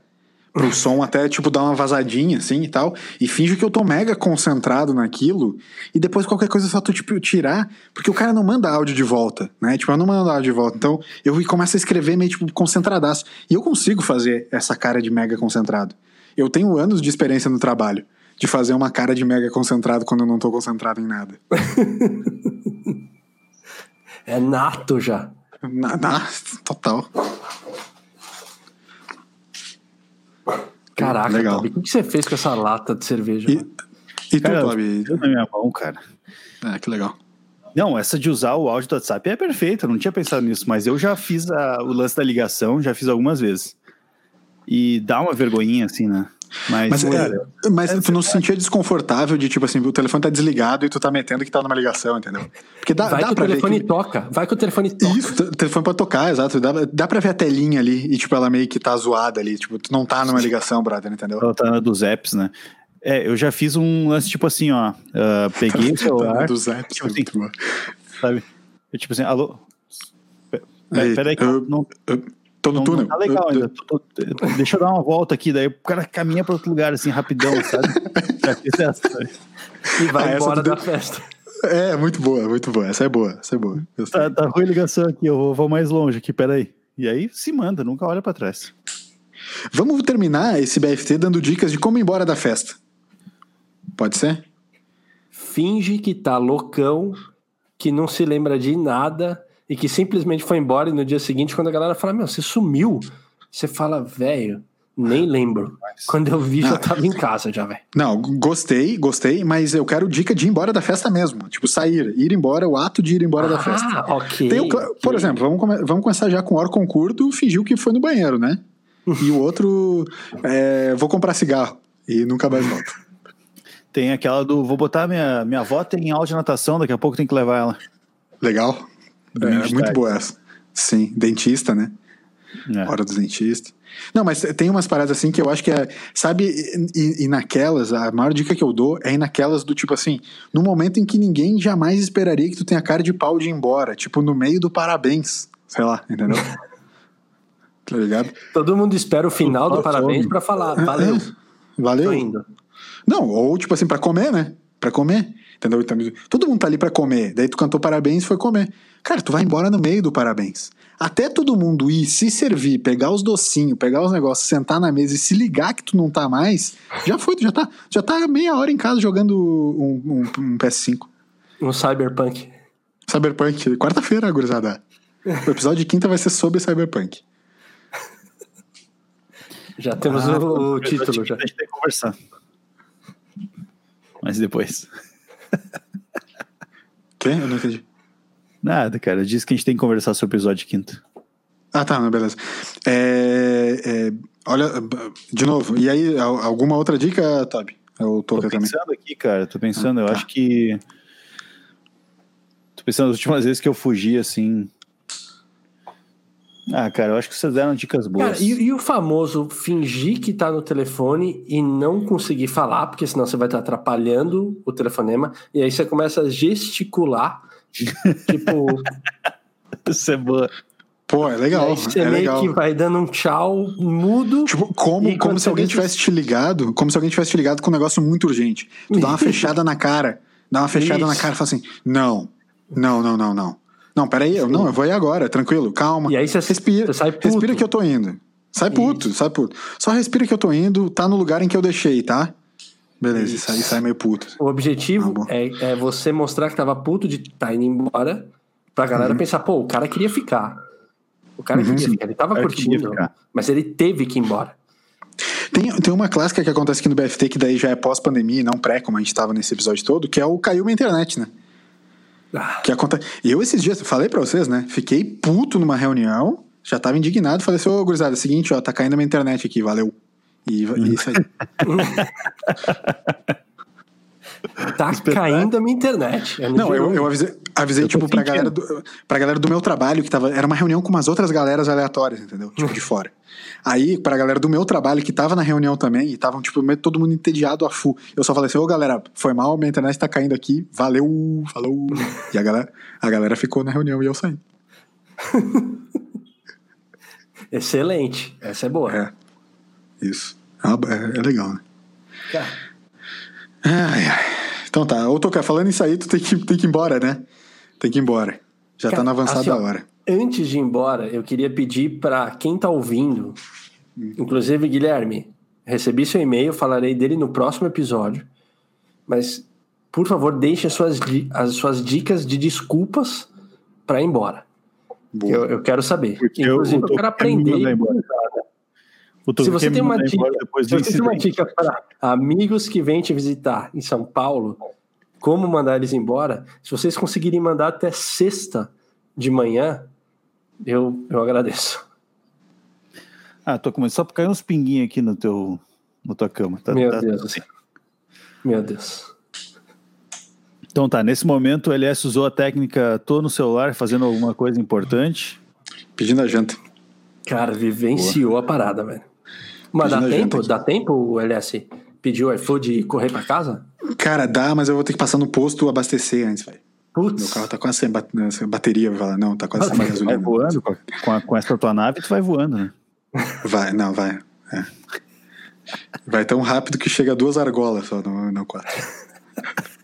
Speaker 1: Pro som até, tipo, dar uma vazadinha, assim e tal. E finjo que eu tô mega concentrado naquilo. E depois qualquer coisa só tu, tipo, tirar. Porque o cara não manda áudio de volta, né? Tipo, eu não mando áudio de volta. Então eu começo a escrever meio, tipo, concentradaço. E eu consigo fazer essa cara de mega concentrado. Eu tenho anos de experiência no trabalho de fazer uma cara de mega concentrado quando eu não tô concentrado em nada.
Speaker 2: é nato já.
Speaker 1: Na, na, total.
Speaker 2: Caraca, Legal. Tobi, o que você fez com essa lata de cerveja?
Speaker 1: E, e tu, Tobi?
Speaker 3: na minha mão, cara.
Speaker 1: É, que legal.
Speaker 3: Não, essa de usar o áudio do WhatsApp é perfeita, eu não tinha pensado nisso, mas eu já fiz a, o lance da ligação, já fiz algumas vezes. E dá uma vergonhinha, assim, né?
Speaker 1: Mas, mas, é, mas é, tu não se sentia desconfortável de, tipo assim, o telefone tá desligado e tu tá metendo que tá numa ligação, entendeu?
Speaker 2: Porque dá, vai dá que pra o telefone que... toca, vai que o telefone toca.
Speaker 1: Isso, o telefone pode tocar, exato. Dá, dá pra ver a telinha ali e, tipo, ela meio que tá zoada ali. Tipo, tu não tá numa ligação, brother, entendeu?
Speaker 3: Ela tá dos apps, né? É, eu já fiz um lance, tipo assim, ó. Uh, peguei o celular.
Speaker 1: dos apps, tipo assim,
Speaker 3: sabe? Eu, tipo assim, alô? Peraí, que eu, não. Eu,
Speaker 1: Tô no não, túnel.
Speaker 3: Não tá legal eu, ainda. Tô, tô, deixa eu dar uma volta aqui, daí o cara caminha para outro lugar, assim, rapidão, sabe?
Speaker 2: e vai ah, embora da festa.
Speaker 1: É, muito boa, muito boa. Essa é boa, essa é boa.
Speaker 3: Tá, tá ruim a ligação aqui, eu vou, vou mais longe aqui, peraí. E aí se manda, nunca olha para trás.
Speaker 1: Vamos terminar esse BFT dando dicas de como ir embora da festa. Pode ser?
Speaker 2: Finge que tá loucão, que não se lembra de nada e que simplesmente foi embora e no dia seguinte, quando a galera fala, meu, você sumiu, você fala, velho, nem lembro. Quando eu vi, já tava em casa já, velho.
Speaker 1: Não, gostei, gostei, mas eu quero dica de ir embora da festa mesmo. Tipo, sair, ir embora, o ato de ir embora
Speaker 2: ah,
Speaker 1: da festa.
Speaker 2: Ah, ok.
Speaker 1: Tem, por exemplo, vamos, come, vamos começar já com o órgão curto, fingiu que foi no banheiro, né? E o outro, é, vou comprar cigarro e nunca mais volta.
Speaker 3: Tem aquela do, vou botar minha, minha avó tem aula de natação, daqui a pouco tem que levar ela.
Speaker 1: Legal. É, muito boa essa. Sim, dentista, né? É. Hora dos dentistas. Não, mas tem umas paradas assim que eu acho que é. Sabe, e, e, naquelas, a maior dica que eu dou é naquelas do tipo assim, no momento em que ninguém jamais esperaria que tu tenha cara de pau de ir embora, tipo no meio do parabéns, sei lá, entendeu? tá ligado?
Speaker 2: Todo mundo espera o final do parabéns para falar, valeu. É,
Speaker 1: valeu. Tô indo. Não, ou tipo assim, para comer, né? Para comer. Entendeu? Então, todo mundo tá ali para comer. Daí tu cantou parabéns e foi comer. Cara, tu vai embora no meio do parabéns. Até todo mundo ir, se servir, pegar os docinhos, pegar os negócios, sentar na mesa e se ligar que tu não tá mais, já foi, já tá, já tá meia hora em casa jogando um, um, um PS5.
Speaker 2: Um Cyberpunk.
Speaker 1: Cyberpunk, quarta-feira, gurizada. O episódio de quinta vai ser sobre Cyberpunk.
Speaker 2: Já temos ah, o, o título. Já. A gente tem que conversar.
Speaker 3: Mas depois.
Speaker 1: Quem? Eu não entendi.
Speaker 3: Nada, cara. Diz que a gente tem que conversar sobre o episódio quinto.
Speaker 1: Ah, tá, beleza. É, é, olha, de novo, e aí, alguma outra dica, Toby?
Speaker 3: Eu tô, tô pensando também. aqui, cara, tô pensando, ah, eu tá. acho que. Tô pensando nas últimas vezes que eu fugi, assim. Ah, cara, eu acho que vocês deram dicas boas. Cara,
Speaker 2: e, e, o famoso fingir que tá no telefone e não conseguir falar, porque senão você vai estar atrapalhando o telefonema, e aí você começa a gesticular tipo.
Speaker 3: Isso é boa.
Speaker 1: Pô, é legal.
Speaker 2: você
Speaker 1: é
Speaker 2: meio
Speaker 1: legal.
Speaker 2: que vai dando um tchau mudo.
Speaker 1: Tipo, como, como se alguém tivesse te ligado, como se alguém tivesse te ligado com um negócio muito urgente. Tu dá uma fechada na cara, dá uma fechada Isso. na cara e fala assim: não, não, não, não, não. Não, peraí, eu, não, eu vou ir agora, tranquilo, calma.
Speaker 2: E aí você respira, você sai puto.
Speaker 1: respira que eu tô indo. Sai puto, Isso. sai puto. Só respira que eu tô indo, tá no lugar em que eu deixei, tá? Beleza, isso aí sai meio puto.
Speaker 2: O objetivo ah, é, é, você mostrar que tava puto de estar tá indo embora, pra galera uhum. pensar, pô, o cara queria ficar. O cara uhum. queria ficar, ele tava curtindo, mas ele teve que ir embora.
Speaker 1: Tem, tem uma clássica que acontece aqui no BFT, que daí já é pós-pandemia, não pré, como a gente tava nesse episódio todo, que é o caiu uma internet, né? Ah. Que acontece. Eu esses dias, falei pra vocês, né? Fiquei puto numa reunião, já tava indignado, falei assim, ô, gurizada, é o seguinte, ó, tá caindo minha internet aqui, valeu. E, e isso aí.
Speaker 2: Tá caindo a minha internet.
Speaker 1: É não, eu, eu avisei, avisei eu tipo, pra galera, do, pra galera do meu trabalho, que tava. Era uma reunião com umas outras galeras aleatórias, entendeu? Tipo, de fora. Aí, pra galera do meu trabalho, que tava na reunião também, e estavam, tipo, todo mundo entediado a full. Eu só falei assim, ô galera, foi mal, minha internet tá caindo aqui, valeu, falou. e a galera, a galera ficou na reunião e eu saí.
Speaker 2: Excelente. Essa é boa.
Speaker 1: É. Isso. É, é legal, né? Tá. Ai, ai. Então tá. Ô, Toca, falando isso aí, tu tem que, tem que ir embora, né? Tem que ir embora. Já tá Cara, tá na avançada assim, hora.
Speaker 2: Antes de ir embora, eu queria pedir para quem tá ouvindo, inclusive Guilherme, recebi seu e-mail, falarei dele no próximo episódio. Mas, por favor, deixe as suas, as suas dicas de desculpas para ir embora. Eu, eu, quero saber. Porque Inclusive, eu, eu quero aprender se você tem uma dica, se você tem uma dica para amigos que vêm te visitar em São Paulo, como mandar eles embora, se vocês conseguirem mandar até sexta de manhã, eu, eu agradeço.
Speaker 3: Ah, tô começando só para cair uns pinguinhos aqui no teu, na tua cama. Tá,
Speaker 2: Meu
Speaker 3: tá,
Speaker 2: Deus. Assim. Meu Deus.
Speaker 3: Então tá, nesse momento o LS usou a técnica tô no celular fazendo alguma coisa importante.
Speaker 1: Pedindo a janta.
Speaker 2: Cara, vivenciou Boa. a parada, velho. Mas dá tempo? Dá tempo o LS pedir o iFood e correr pra casa?
Speaker 1: Cara, dá, mas eu vou ter que passar no posto abastecer antes, velho. Putz. Meu carro tá quase sem bateria, vai falar, não, tá quase sem gasolina.
Speaker 3: Vai voando, com, a, com essa tua nave tu vai voando, né?
Speaker 1: Vai, não, vai. É. Vai tão rápido que chega a duas argolas só, não, não quatro.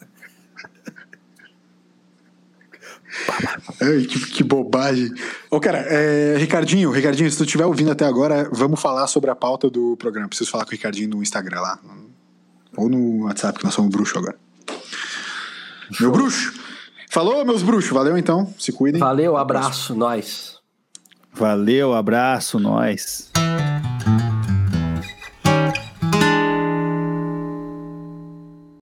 Speaker 1: Ai, que, que bobagem. Ô, cara, é, Ricardinho, Ricardinho, se tu estiver ouvindo até agora, vamos falar sobre a pauta do programa. Preciso falar com o Ricardinho no Instagram lá. Ou no WhatsApp, que nós somos bruxo agora. Show. Meu bruxo! Falou, meus bruxos. Valeu então. Se cuidem.
Speaker 2: Valeu, abraço, nós.
Speaker 3: Valeu, abraço, nós.